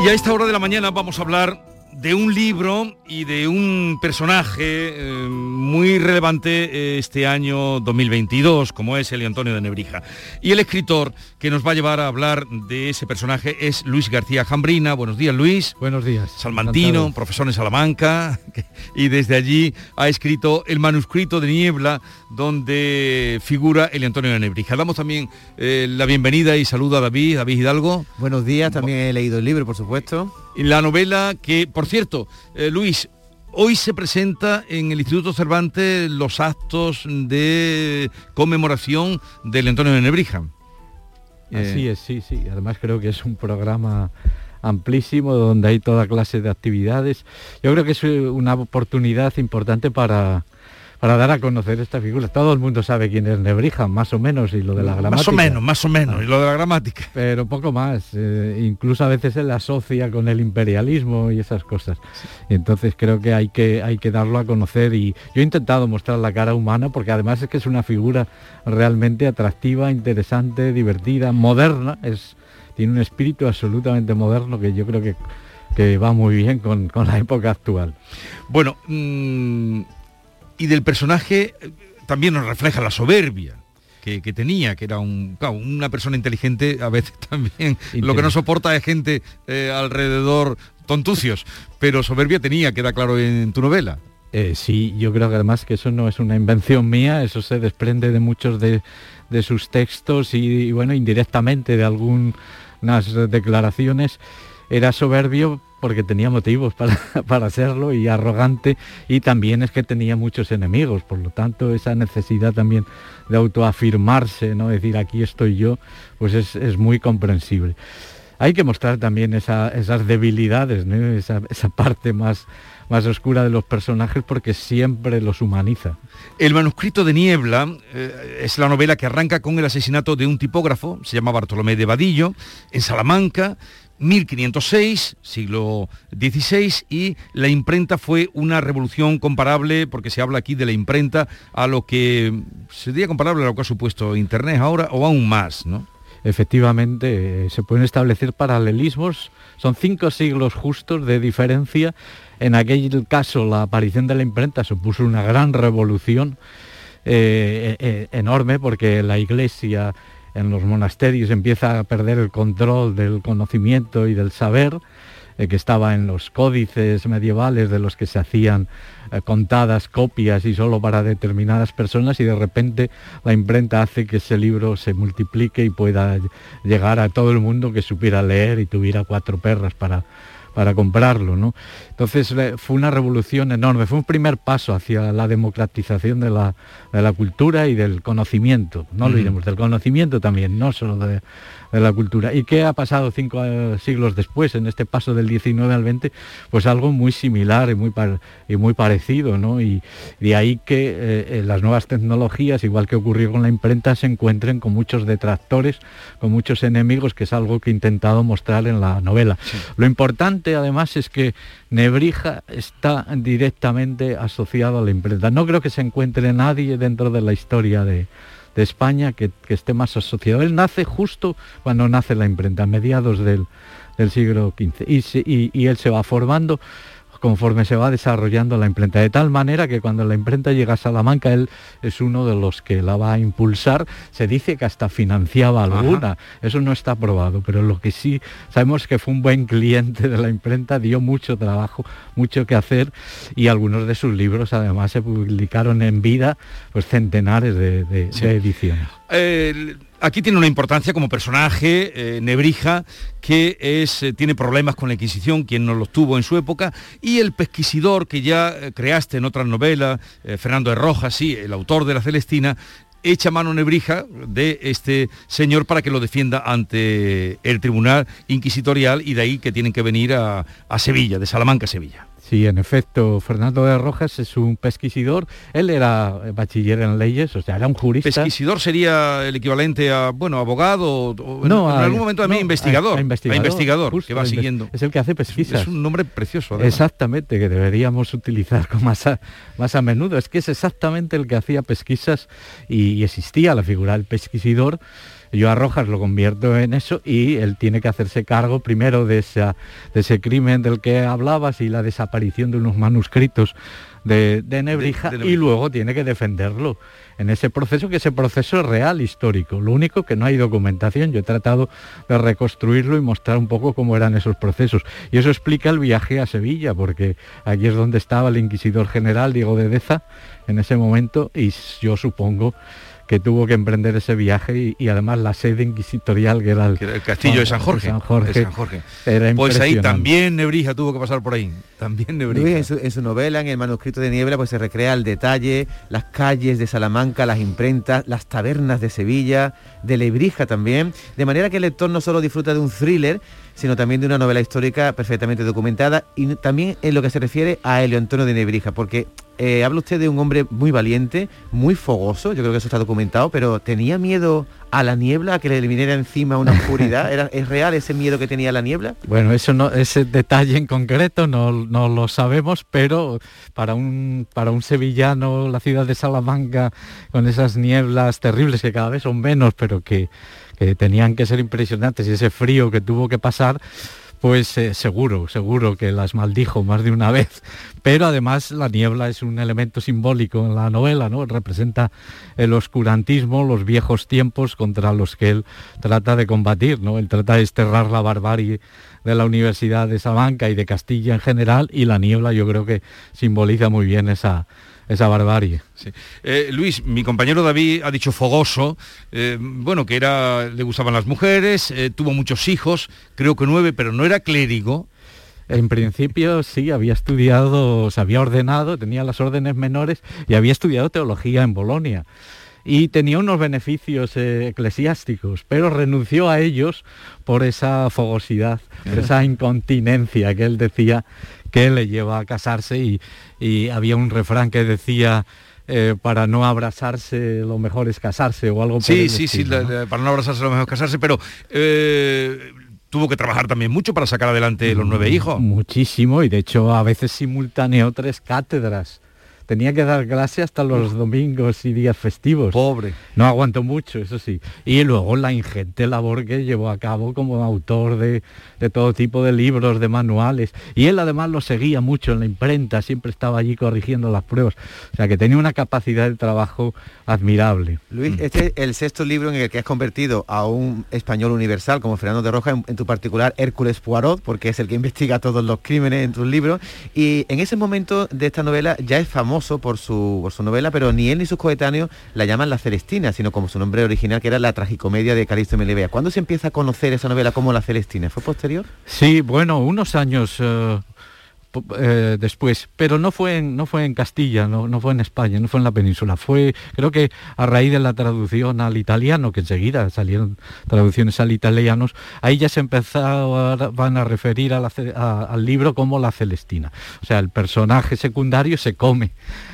Y a esta hora de la mañana vamos a hablar de un libro y de un personaje eh, muy relevante eh, este año 2022, como es Eli Antonio de Nebrija. Y el escritor que nos va a llevar a hablar de ese personaje es Luis García Jambrina. Buenos días, Luis. Buenos días. Salmantino, Encantado. profesor en Salamanca, y desde allí ha escrito el manuscrito de Niebla, donde figura Eli Antonio de Nebrija. Damos también eh, la bienvenida y saludo a David, David Hidalgo. Buenos días, también he leído el libro, por supuesto. La novela que, por cierto, eh, Luis, hoy se presenta en el Instituto Cervantes los actos de conmemoración del Antonio de Nebrija. Así es, sí, sí. Además creo que es un programa amplísimo donde hay toda clase de actividades. Yo creo que es eh, una oportunidad importante para, para dar a conocer esta figura. Todo el mundo sabe quién es Nebrija, más o menos, y lo de la gramática. Más o menos, más o menos, y lo de la gramática. Pero poco más. eh, incluso a veces se le asocia con el imperialismo y esas cosas. Entonces creo que hay que hay que darlo a conocer y yo he intentado mostrar la cara humana porque además es que es una figura realmente atractiva, interesante, divertida, moderna. Es, tiene un espíritu absolutamente moderno que yo creo que, que va muy bien con, con la época actual. Bueno, mm, y del personaje eh, también nos refleja la soberbia. Que, que tenía, que era un, claro, una persona inteligente, a veces también lo que no soporta es gente eh, alrededor tontucios, pero soberbia tenía, queda claro en tu novela. Eh, sí, yo creo que además que eso no es una invención mía, eso se desprende de muchos de, de sus textos y, y, bueno, indirectamente de algunas declaraciones. Era soberbio porque tenía motivos para, para serlo y arrogante y también es que tenía muchos enemigos, por lo tanto esa necesidad también de autoafirmarse, ¿no? decir aquí estoy yo, pues es, es muy comprensible. hay que mostrar también esas debilidades, esa, parte más, más oscura de los personajes porque siempre los humaniza. El manuscrito de Niebla eh, es la novela que arranca con el asesinato de un tipógrafo, se llama Bartolomé de Vadillo, en Salamanca, 1506, siglo XVI, y la imprenta fue una revolución comparable, porque se habla aquí de la imprenta, a lo que sería comparable a lo que ha supuesto Internet ahora, o aún más, ¿no? efectivamente eh, se pueden establecer paralelismos. Son cinco siglos justos de diferencia. En aquel caso la aparición de la imprenta supuso una gran revolución eh, eh, enorme porque la iglesia en los monasterios empieza a perder el control del conocimiento y del saber que estaba en los códices medievales de los que se hacían eh, contadas copias y solo para determinadas personas y de repente la imprenta hace que ese libro se multiplique y pueda llegar a todo el mundo que supiera leer y tuviera cuatro perras para, para comprarlo. ¿no? Entonces fue una revolución enorme, fue un primer paso hacia la democratización de la, de la cultura y del conocimiento, no olvidemos, del conocimiento también, no solo de, de la cultura. ¿Y qué ha pasado cinco eh, siglos después, en este paso del 19 al 20? Pues algo muy similar y muy, y muy parecido, ¿no? Y de ahí que eh, eh, las nuevas tecnologías, igual que ocurrió con la imprenta, se encuentren con muchos detractores, con muchos enemigos, que es algo que he intentado mostrar en la novela. Lo importante, además, es que Nebrija está directamente asociado a la imprenta. No creo que se encuentre nadie dentro de la historia de, de España que, esté más asociado. Él nace justo cuando nace la imprenta, a mediados del, siglo XV, y, y, él se va formando conforme se va desarrollando la imprenta, de tal manera que cuando la imprenta llega a Salamanca, él es uno de los que la va a impulsar, se dice que hasta financiaba alguna, eso no está probado, pero lo que sí sabemos que fue un buen cliente de la imprenta, dio mucho trabajo, mucho que hacer, y algunos de sus libros además se publicaron en vida, pues centenares de, ediciones. Aquí tiene una importancia como personaje, eh, Nebrija, que es, eh, tiene problemas con la Inquisición, quien no los tuvo en su época, y el pesquisidor que ya eh, creaste en otras novelas, Fernando de Rojas, sí, el autor de La Celestina, echa mano Nebrija de este señor para que lo defienda ante el Tribunal Inquisitorial y de ahí que tienen que venir a, a Sevilla, de Salamanca a Sevilla. Sí, en efecto, Fernando de Rojas es un pesquisidor. Él era bachiller en leyes, o sea, era un jurista. Pesquisidor sería el equivalente a, bueno, abogado, o no, en, algún momento también investigador. investigador, que va siguiendo. Es el que hace pesquisas. Es, un nombre precioso. Exactamente, que deberíamos utilizar con más a, más a menudo. Es que es exactamente el que hacía pesquisas y existía la figura del pesquisidor yo a Rojas lo convierto en eso y él tiene que hacerse cargo primero de, esa, de ese crimen del que hablabas y la desaparición de unos manuscritos de, Nebrija, y luego tiene que defenderlo en ese proceso, que ese proceso es real, histórico. Lo único que no hay documentación, yo he tratado de reconstruirlo y mostrar un poco cómo eran esos procesos. Y eso explica el viaje a Sevilla, porque allí es donde estaba el inquisidor general Diego de Deza en ese momento y yo supongo que tuvo que emprender ese viaje y, además la sede inquisitorial que era el, castillo de San Jorge. San Jorge, pues ahí también Nebrija tuvo que pasar por ahí. También Nebrija. en, su, novela, en el manuscrito de Niebla, pues se recrea al detalle las calles de Salamanca, las imprentas, las tabernas de Sevilla, de Lebrija también, de manera que el lector no solo disfruta de un thriller, sino también de una novela histórica perfectamente documentada y también en lo que se refiere a Helio Antonio de Nebrija, porque eh, habla usted de un hombre muy valiente, muy fogoso, yo creo que eso está documentado, pero tenía miedo a la niebla, a que le viniera encima una oscuridad. ¿Era, ¿Es real ese miedo que tenía la niebla? Bueno, eso no, ese detalle en concreto no, no, lo sabemos, pero para un, para un sevillano, la ciudad de Salamanca, con esas nieblas terribles que cada vez son menos, pero que que tenían que ser impresionantes y ese frío que tuvo que pasar, pues eh, seguro, seguro que las maldijo más de una vez. Pero además la niebla es un elemento simbólico en la novela, ¿no? Representa el oscurantismo, los viejos tiempos contra los que él trata de combatir, ¿no? Él trata de desterrar la barbarie de la Universidad de Salamanca y de Castilla en general y la niebla yo creo que simboliza muy bien esa, esa barbarie. Eh, Luis, mi compañero David ha dicho fogoso, eh, bueno, que era, le gustaban las mujeres, eh, tuvo muchos hijos, creo que nueve, pero no era clérigo. En principio sí, había estudiado, se había ordenado, tenía las órdenes menores y había estudiado teología en Bolonia. y tenía unos beneficios eh, eclesiásticos, pero renunció a ellos por esa fogosidad, por esa incontinencia que él decía que le lleva a casarse y, y había un refrán que decía eh, para no abrazarse lo mejor es casarse o algo por Sí, sí, sí, para no abrazarse lo mejor es casarse, pero eh, tuvo que trabajar también mucho para sacar adelante los nueve hijos. Muchísimo, y de hecho a veces simultaneó tres cátedras. Tenía que dar clase hasta los domingos y días festivos. Pobre. No aguantó mucho, eso sí. Y luego la ingente labor que llevó a cabo como autor de, de todo tipo de libros, de manuales. Y él además lo seguía mucho en la imprenta, siempre estaba allí corrigiendo las pruebas. O sea que tenía una capacidad de trabajo admirable. Luis, este es el sexto libro en el que has convertido a un español universal como Fernando de Roja, en, en tu particular Hércules Poirot, porque es el que investiga todos los crímenes en tus libros. Y en ese momento de esta novela ya es famoso por su, por su novela, pero ni él ni sus coetáneos la llaman La Celestina, sino como su nombre original, que era la tragicomedia de Calixto Melibea. ¿Cuándo se empieza a conocer esa novela como La Celestina? ¿Fue posterior? Sí, bueno, unos años eh, eh, después, pero no fue en, no fue en Castilla, no, no fue en España, no fue en la península, fue creo que a raíz de la traducción al italiano, que enseguida salieron traducciones al italiano, ahí ya se empezaban a referir al libro como la Celestina. O sea, el personaje secundario se come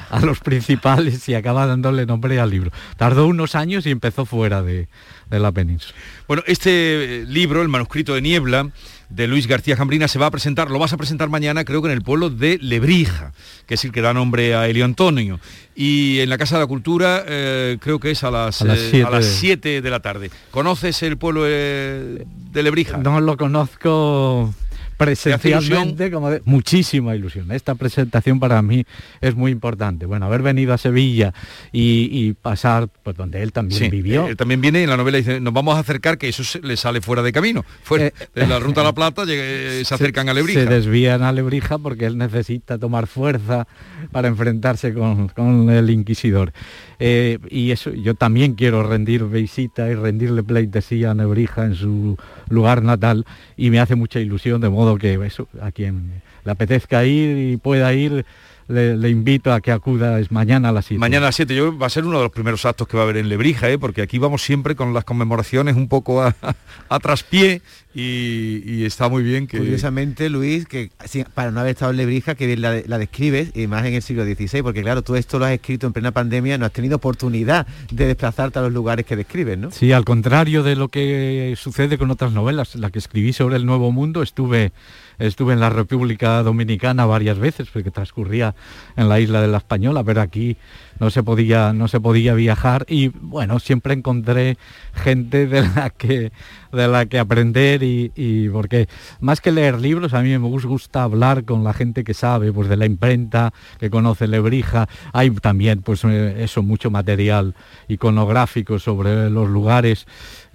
a los principales y acaba dándole nombre al libro. Tardó unos años y empezó fuera de, de la península. Bueno, este eh, libro, el manuscrito de Niebla, de Luis García Jambrina, se va a presentar, lo vas a presentar mañana, creo que en el pueblo de Lebrija, que es el que da nombre a Elio Antonio. Y en la Casa de la Cultura, eh, creo que es a las, A las eh, 7 de la tarde. ¿Conoces el pueblo eh, de Lebrija? No lo conozco presencialmente, como de- muchísima ilusión. Esta presentación para mí es muy importante. Bueno, haber venido a Sevilla y, y pasar por donde él también Sí, vivió. él también viene y en la novela dice, nos vamos a acercar, que eso se- le sale fuera de camino. Fuera de la Ruta a la Plata llega- eh, se acercan a Lebrija. Se desvían a Lebrija porque él necesita tomar fuerza para enfrentarse con, con el inquisidor. Eh, y eso, yo también quiero rendir visita y rendirle pleitesía a Nebrija en su lugar natal y me hace mucha ilusión, de modo que eso, a quien le apetezca ir y pueda ir, le, invito a que acuda es mañana a las 7. Mañana a las 7, yo va a ser uno de los primeros actos que va a haber en Lebrija, ¿eh? porque aquí vamos siempre con las conmemoraciones un poco a, a traspié y, y está muy bien que... Curiosamente, Luis, que para no haber estado en Lebrija, que bien la, la describes, y más en el siglo XVI, porque claro, tú esto lo has escrito en plena pandemia, no has tenido oportunidad de desplazarte a los lugares que describes, ¿no? Sí, al contrario de lo que sucede con otras novelas, la que escribí sobre el Nuevo Mundo, estuve, estuve en la República Dominicana varias veces, porque transcurría en la isla de la Española, pero aquí no se podía, no se podía viajar y bueno, siempre encontré gente de la que, de la que aprender y, y porque más que leer libros, a mí me gus- gusta hablar con la gente que sabe, pues de la imprenta, que conoce Lebrija, hay también pues eh, eso, mucho material iconográfico sobre los lugares.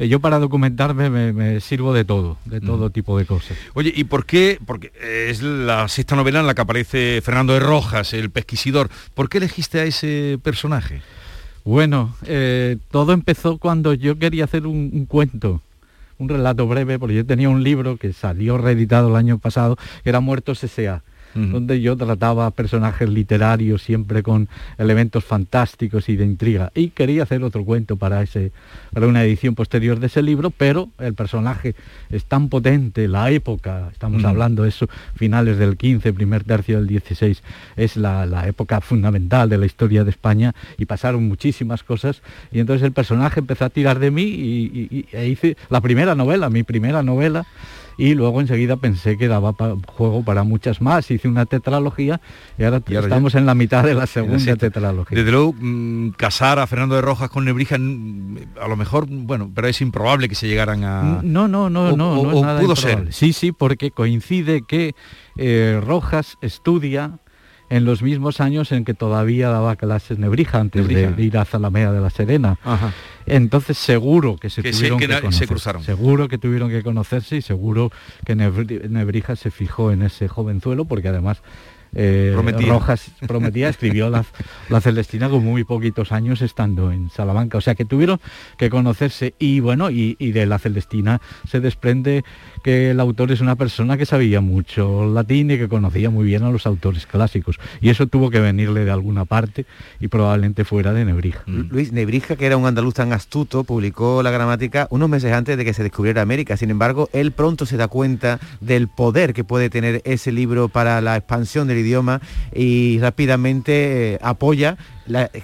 Eh, Yo para documentarme me, me sirvo de todo, de todo tipo de cosas. Oye, ¿y por qué? Porque es la sexta novela en la que aparece Fernando de Rojas, el pesquisidor. ¿Por qué elegiste a ese personaje? Bueno, eh, todo empezó cuando yo quería hacer un, un cuento, un relato breve, porque yo tenía un libro que salió reeditado el año pasado, que era Muertos S.A., donde yo trataba personajes literarios siempre con elementos fantásticos y de intriga. Y quería hacer otro cuento para, ese, para una edición posterior de ese libro, pero el personaje es tan potente, la época, estamos hablando de eso, finales del 15, primer tercio del 16, es la, la época fundamental de la historia de España y pasaron muchísimas cosas. Y entonces el personaje empezó a tirar de mí y, y- y- e hice la primera novela, mi primera novela. Y luego enseguida pensé que daba pa- juego para muchas más. Hice una tetralogía y ahora, Y ahora ya- estamos en la mitad de la segunda tetralogía. Desde luego, mm, casar a Fernando de Rojas con Nebrija, a lo mejor, bueno, pero es improbable que se llegaran a... No, no, no, o- no, o- no o es nada pudo improbable. ser. Sí, sí, porque coincide que eh, Rojas estudia en los mismos años en que todavía daba clases Nebrija, antes Nebrija. de ir a Zalamea de la Serena. Ajá. Entonces seguro que se Que tuvieron que se cruzaron. Seguro que tuvieron que conocerse y seguro que Nebri- Nebrija se fijó en ese jovenzuelo, porque además eh, Prometía. Rojas prometía, escribió la, la Celestina con muy poquitos años estando en Salamanca. O sea que tuvieron que conocerse y bueno, y, y de la Celestina se desprende que el autor es una persona que sabía mucho latín y que conocía muy bien a los autores clásicos. Y eso tuvo que venirle de alguna parte y probablemente fuera de Nebrija. Luis Nebrija, que era un andaluz tan astuto, publicó la gramática unos meses antes de que se descubriera América. Sin embargo, él pronto se da cuenta del poder que puede tener ese libro para la expansión del idioma y rápidamente eh, apoya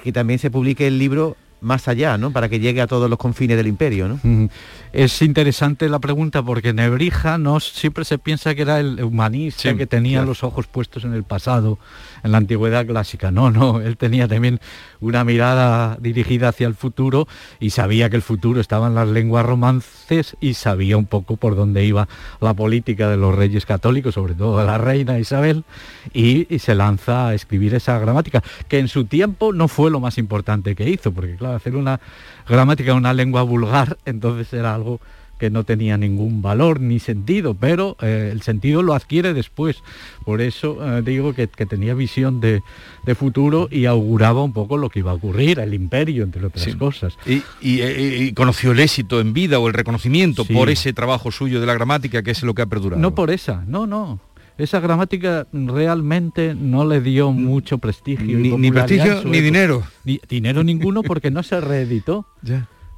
que también se publique el libro más allá, ¿no? Para que llegue a todos los confines del imperio, ¿no? Es interesante la pregunta porque Nebrija no siempre se piensa que era el humanista Sí, que tenía claro. los ojos puestos en el pasado, en la antigüedad clásica. No, no, él tenía también una mirada dirigida hacia el futuro y sabía que el futuro estaba en las lenguas romances y sabía un poco por dónde iba la política de los reyes católicos, sobre todo de la reina Isabel, y, y se lanza a escribir esa gramática, que en su tiempo no fue lo más importante que hizo, porque claro, hacer una gramática en una lengua vulgar, entonces era algo que no tenía ningún valor ni sentido, pero eh, el sentido lo adquiere después. Por eso eh, digo que, que tenía visión de, de futuro y auguraba un poco lo que iba a ocurrir, el imperio, entre otras cosas. Y, y, eh, y conoció el éxito en vida o el reconocimiento Sí. por ese trabajo suyo de la gramática, que es lo que ha perdurado. No por esa, no, no. Esa gramática realmente no le dio mucho prestigio. Ni- ni prestigio, ni dinero. Ni dinero ninguno porque no se reeditó.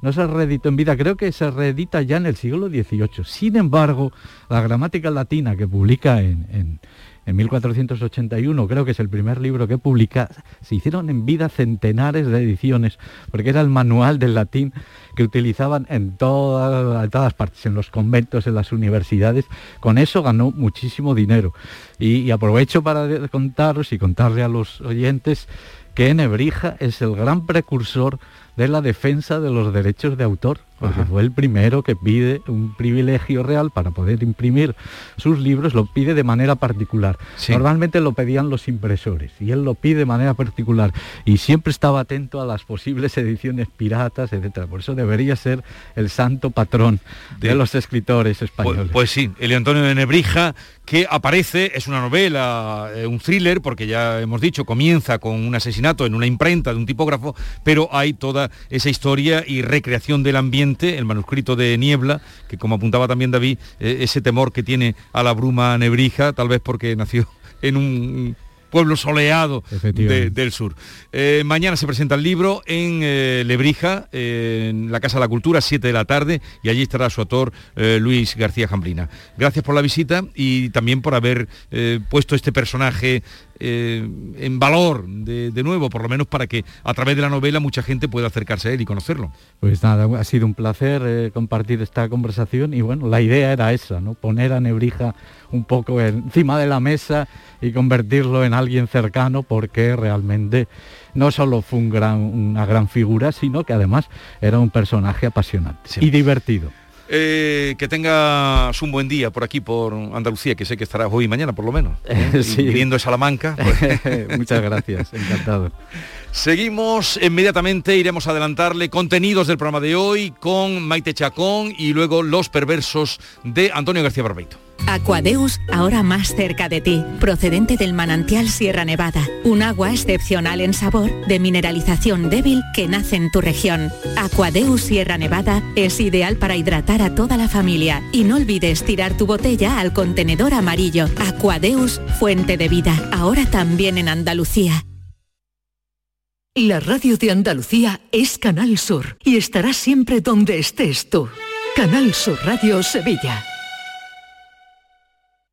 No se reeditó en vida, creo que se reedita ya en el siglo XVIII. Sin embargo, la gramática latina que publica en, en- en 1481, creo que es el primer libro que publica, se hicieron en vida centenares de ediciones, porque era el manual del latín que utilizaban en, toda- todas partes, en los conventos, en las universidades. Con eso ganó muchísimo dinero. Y, y aprovecho para contaros y contarle a los oyentes que Nebrija es el gran precursor de la defensa de los derechos de autor, porque fue el primero que pide un privilegio real para poder imprimir sus libros, lo pide de manera particular. Sí. Normalmente lo pedían los impresores y él lo pide de manera particular y siempre estaba atento a las posibles ediciones piratas, etcétera. Por eso debería ser el santo patrón de, De- los escritores Pues, españoles. pues sí, Elio Antonio de Nebrija, que aparece, es una novela, eh, un thriller, porque ya hemos dicho, comienza con un asesinato en una imprenta de un tipógrafo, pero hay toda esa historia y recreación del ambiente, el manuscrito de Niebla, que como apuntaba también David, eh, ese temor que tiene a la bruma Nebrija, tal vez porque nació en un pueblo soleado de- del sur. Eh, mañana se presenta el libro en eh, Lebrija, eh, en la Casa de la Cultura, 7 de la tarde, y allí estará su autor Luis García Jambrina. Gracias por la visita y también por haber puesto este personaje eh, en valor de, de nuevo, por lo menos para que a través de la novela mucha gente pueda acercarse a él y conocerlo. Pues nada, ha sido un placer eh, compartir esta conversación y bueno, la idea era esa, ¿no? Poner a Nebrija un poco encima de la mesa y convertirlo en alguien cercano porque realmente no solo fue un gran- una gran figura, sino que además era un personaje apasionante y divertido. Eh, que tengas un buen día por aquí, por Andalucía, que sé que estarás hoy y mañana, por lo menos. ¿eh? Sí. Viniendo Salamanca. pues- Muchas gracias, encantado. Seguimos inmediatamente, iremos a adelantarle contenidos del programa de hoy con Maite Chacón y luego Los Perversos de Antonio García Barbeito. Aquadeus, ahora más cerca de ti, procedente del manantial Sierra Nevada, un agua excepcional en sabor, de mineralización débil que nace en tu región. Aquadeus Sierra Nevada es ideal para hidratar a toda la familia y no olvides tirar tu botella al contenedor amarillo. Aquadeus, fuente de vida, ahora también en Andalucía. La radio de Andalucía es Canal Sur y estará siempre donde estés tú. Canal Sur Radio Sevilla.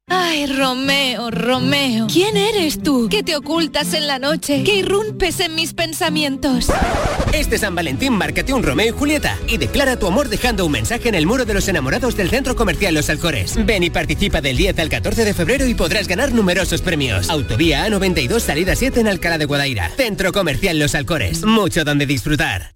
Ay, Romeo, Romeo. ¿Quién eres tú? ¿Qué te ocultas en la noche? ¿Qué irrumpes en mis pensamientos? Este San Valentín márcate un Romeo y Julieta y declara tu amor dejando un mensaje en el muro de los enamorados del Centro Comercial Los Alcores. Ven y participa del 10 al 14 de febrero y podrás ganar numerosos premios. Autovía A92 salida 7 en Alcalá de Guadaira. Centro Comercial Los Alcores. Mucho donde disfrutar.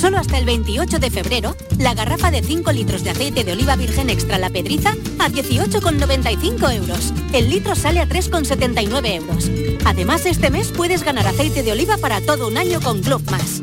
Solo hasta el 28 de febrero, la garrafa de 5 litros de aceite de oliva virgen extra La Pedriza a 18,95 euros. El litro sale a 3,79 euros. Además, este mes puedes ganar aceite de oliva para todo un año con Club Más.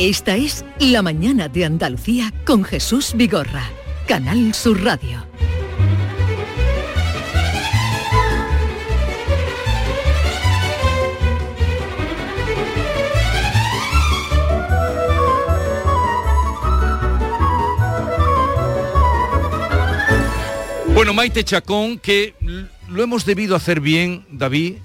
Esta es La mañana de Andalucía con Jesús Vigorra, Canal Sur Radio. Bueno, Maite Chacón, que lo hemos debido hacer bien, David,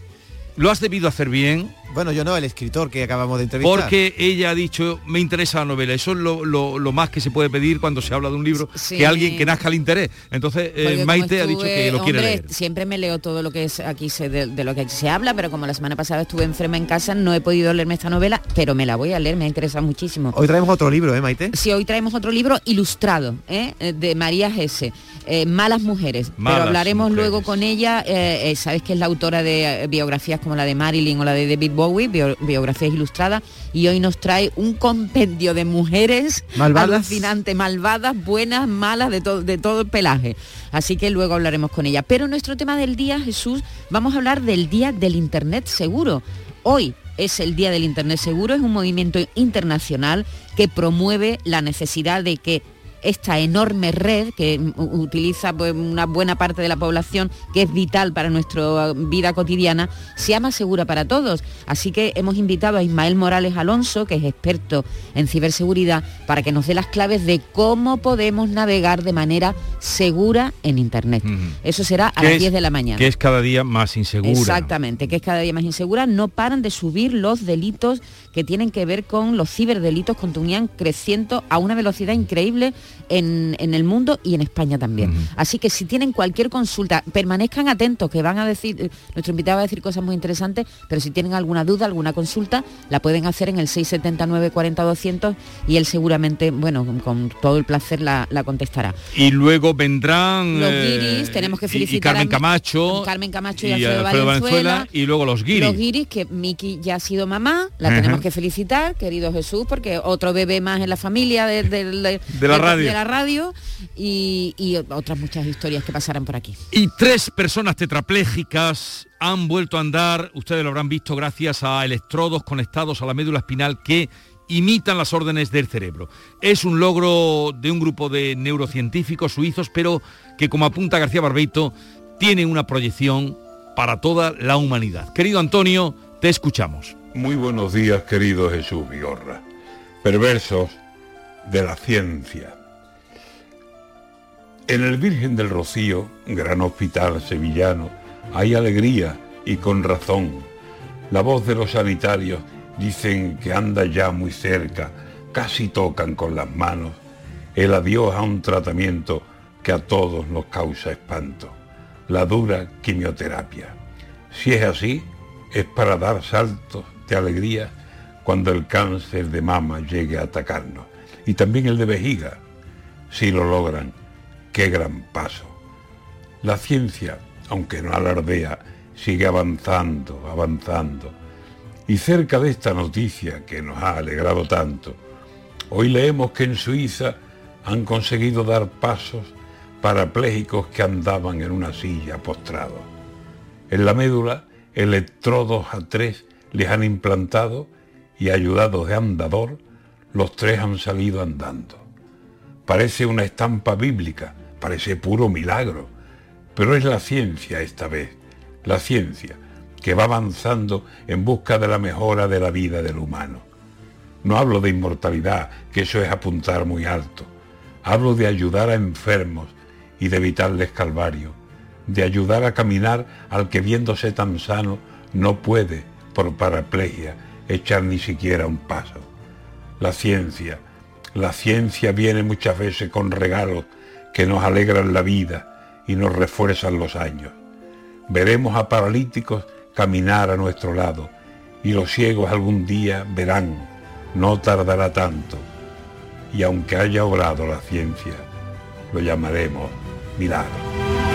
lo has debido hacer bien, Bueno, yo no, el escritor que acabamos de entrevistar. porque ella ha dicho, me interesa la novela. Eso es lo, lo- lo más que se puede pedir cuando se habla de un libro, Sí. que alguien que nazca el interés. Entonces, eh, Maite ha dicho que lo quiere leer. Siempre me leo todo lo que es aquí se, de, de lo que aquí se habla, pero como la semana pasada estuve enferma en casa, no he podido leerme esta novela, pero me la voy a leer, me interesa muchísimo. Hoy traemos otro libro, ¿eh, Maite? Sí, hoy traemos otro libro ilustrado, ¿eh? Eh, de María Gese, eh, Malas Mujeres. Malas pero hablaremos Mujeres. luego con ella, eh, eh, sabes que es la autora de biografías como la de Marilyn o la de David Bowie, bio- biografías ilustradas, y hoy nos trae un compendio de mujeres Malvadas. alucinantes, malvadas, buenas, malas, de, todo de todo el pelaje. Así que luego hablaremos con ella. Pero nuestro tema del día, Jesús, vamos a hablar del Día del Internet Seguro. Hoy es el Día del Internet Seguro, es un movimiento internacional que promueve la necesidad de que esta enorme red que utiliza pues, una buena parte de la población, que es vital para nuestra vida cotidiana, sea más segura para todos. Así que hemos invitado a Ismael Morales Alonso, que es experto en ciberseguridad, para que nos dé las claves de cómo podemos navegar de manera segura en Internet. Eso será a las es- 10 de la mañana. Que es cada día más insegura. Exactamente, que es cada día más insegura. No paran de subir los delitos que tienen que ver con los ciberdelitos, continúan creciendo a una velocidad increíble en, en el mundo y en España también. Así que si tienen cualquier consulta, permanezcan atentos, que van a decir, eh, nuestro invitado va a decir cosas muy interesantes, pero si tienen alguna duda, alguna consulta, la pueden hacer en el 679 40 200 y él seguramente, bueno, con todo el placer la, la contestará. Y luego vendrán... Los eh, guiris, tenemos que felicitar y Carmen a- Camacho. Carmen Camacho y, y Alfredo, Valenzuela. Y luego los guiris. Los guiris, que Miki ya ha sido mamá, la tenemos que felicitar, querido Jesús, porque otro bebé más en la familia de, de- de- De la de- radio. de la radio y, y otras muchas historias que pasarán por aquí. Y tres personas tetraplégicas han vuelto a andar, ustedes lo habrán visto gracias a electrodos conectados a la médula espinal que imitan las órdenes del cerebro. Es un logro de un grupo de neurocientíficos suizos, pero que como apunta García Barbeito, tiene una proyección para toda la humanidad. Querido Antonio, te escuchamos. Muy buenos días, querido Jesús Vigorra. Perversos de la ciencia. En el Virgen del Rocío, gran hospital sevillano, hay alegría y con razón. La voz de los sanitarios dicen que anda ya muy cerca, casi tocan con las manos el adiós a un tratamiento que a todos nos causa espanto, la dura quimioterapia. Si es así, es para dar saltos de alegría cuando el cáncer de mama llegue a atacarnos. Y también el de vejiga, si lo logran. Qué gran paso. La ciencia, aunque no alardea, sigue avanzando, avanzando. Y cerca de esta noticia que nos ha alegrado tanto, hoy leemos que en Suiza han conseguido dar pasos parapléjicos que andaban en una silla postrados. En la médula, electrodos a tres les han implantado y ayudados de andador, los tres han salido andando. Parece una estampa bíblica, parece puro milagro, pero es la ciencia esta vez, la ciencia que va avanzando en busca de la mejora de la vida del humano. No hablo de inmortalidad, que eso es apuntar muy alto. Hablo de ayudar a enfermos y de evitarles calvario, de ayudar a caminar al que viéndose tan sano no puede, por paraplegia, echar ni siquiera un paso. la ciencia. La ciencia viene muchas veces con regalos que nos alegran la vida y nos refuerzan los años. Veremos a paralíticos caminar a nuestro lado y los ciegos algún día verán, no tardará tanto. Y aunque haya obrado la ciencia, lo llamaremos milagro.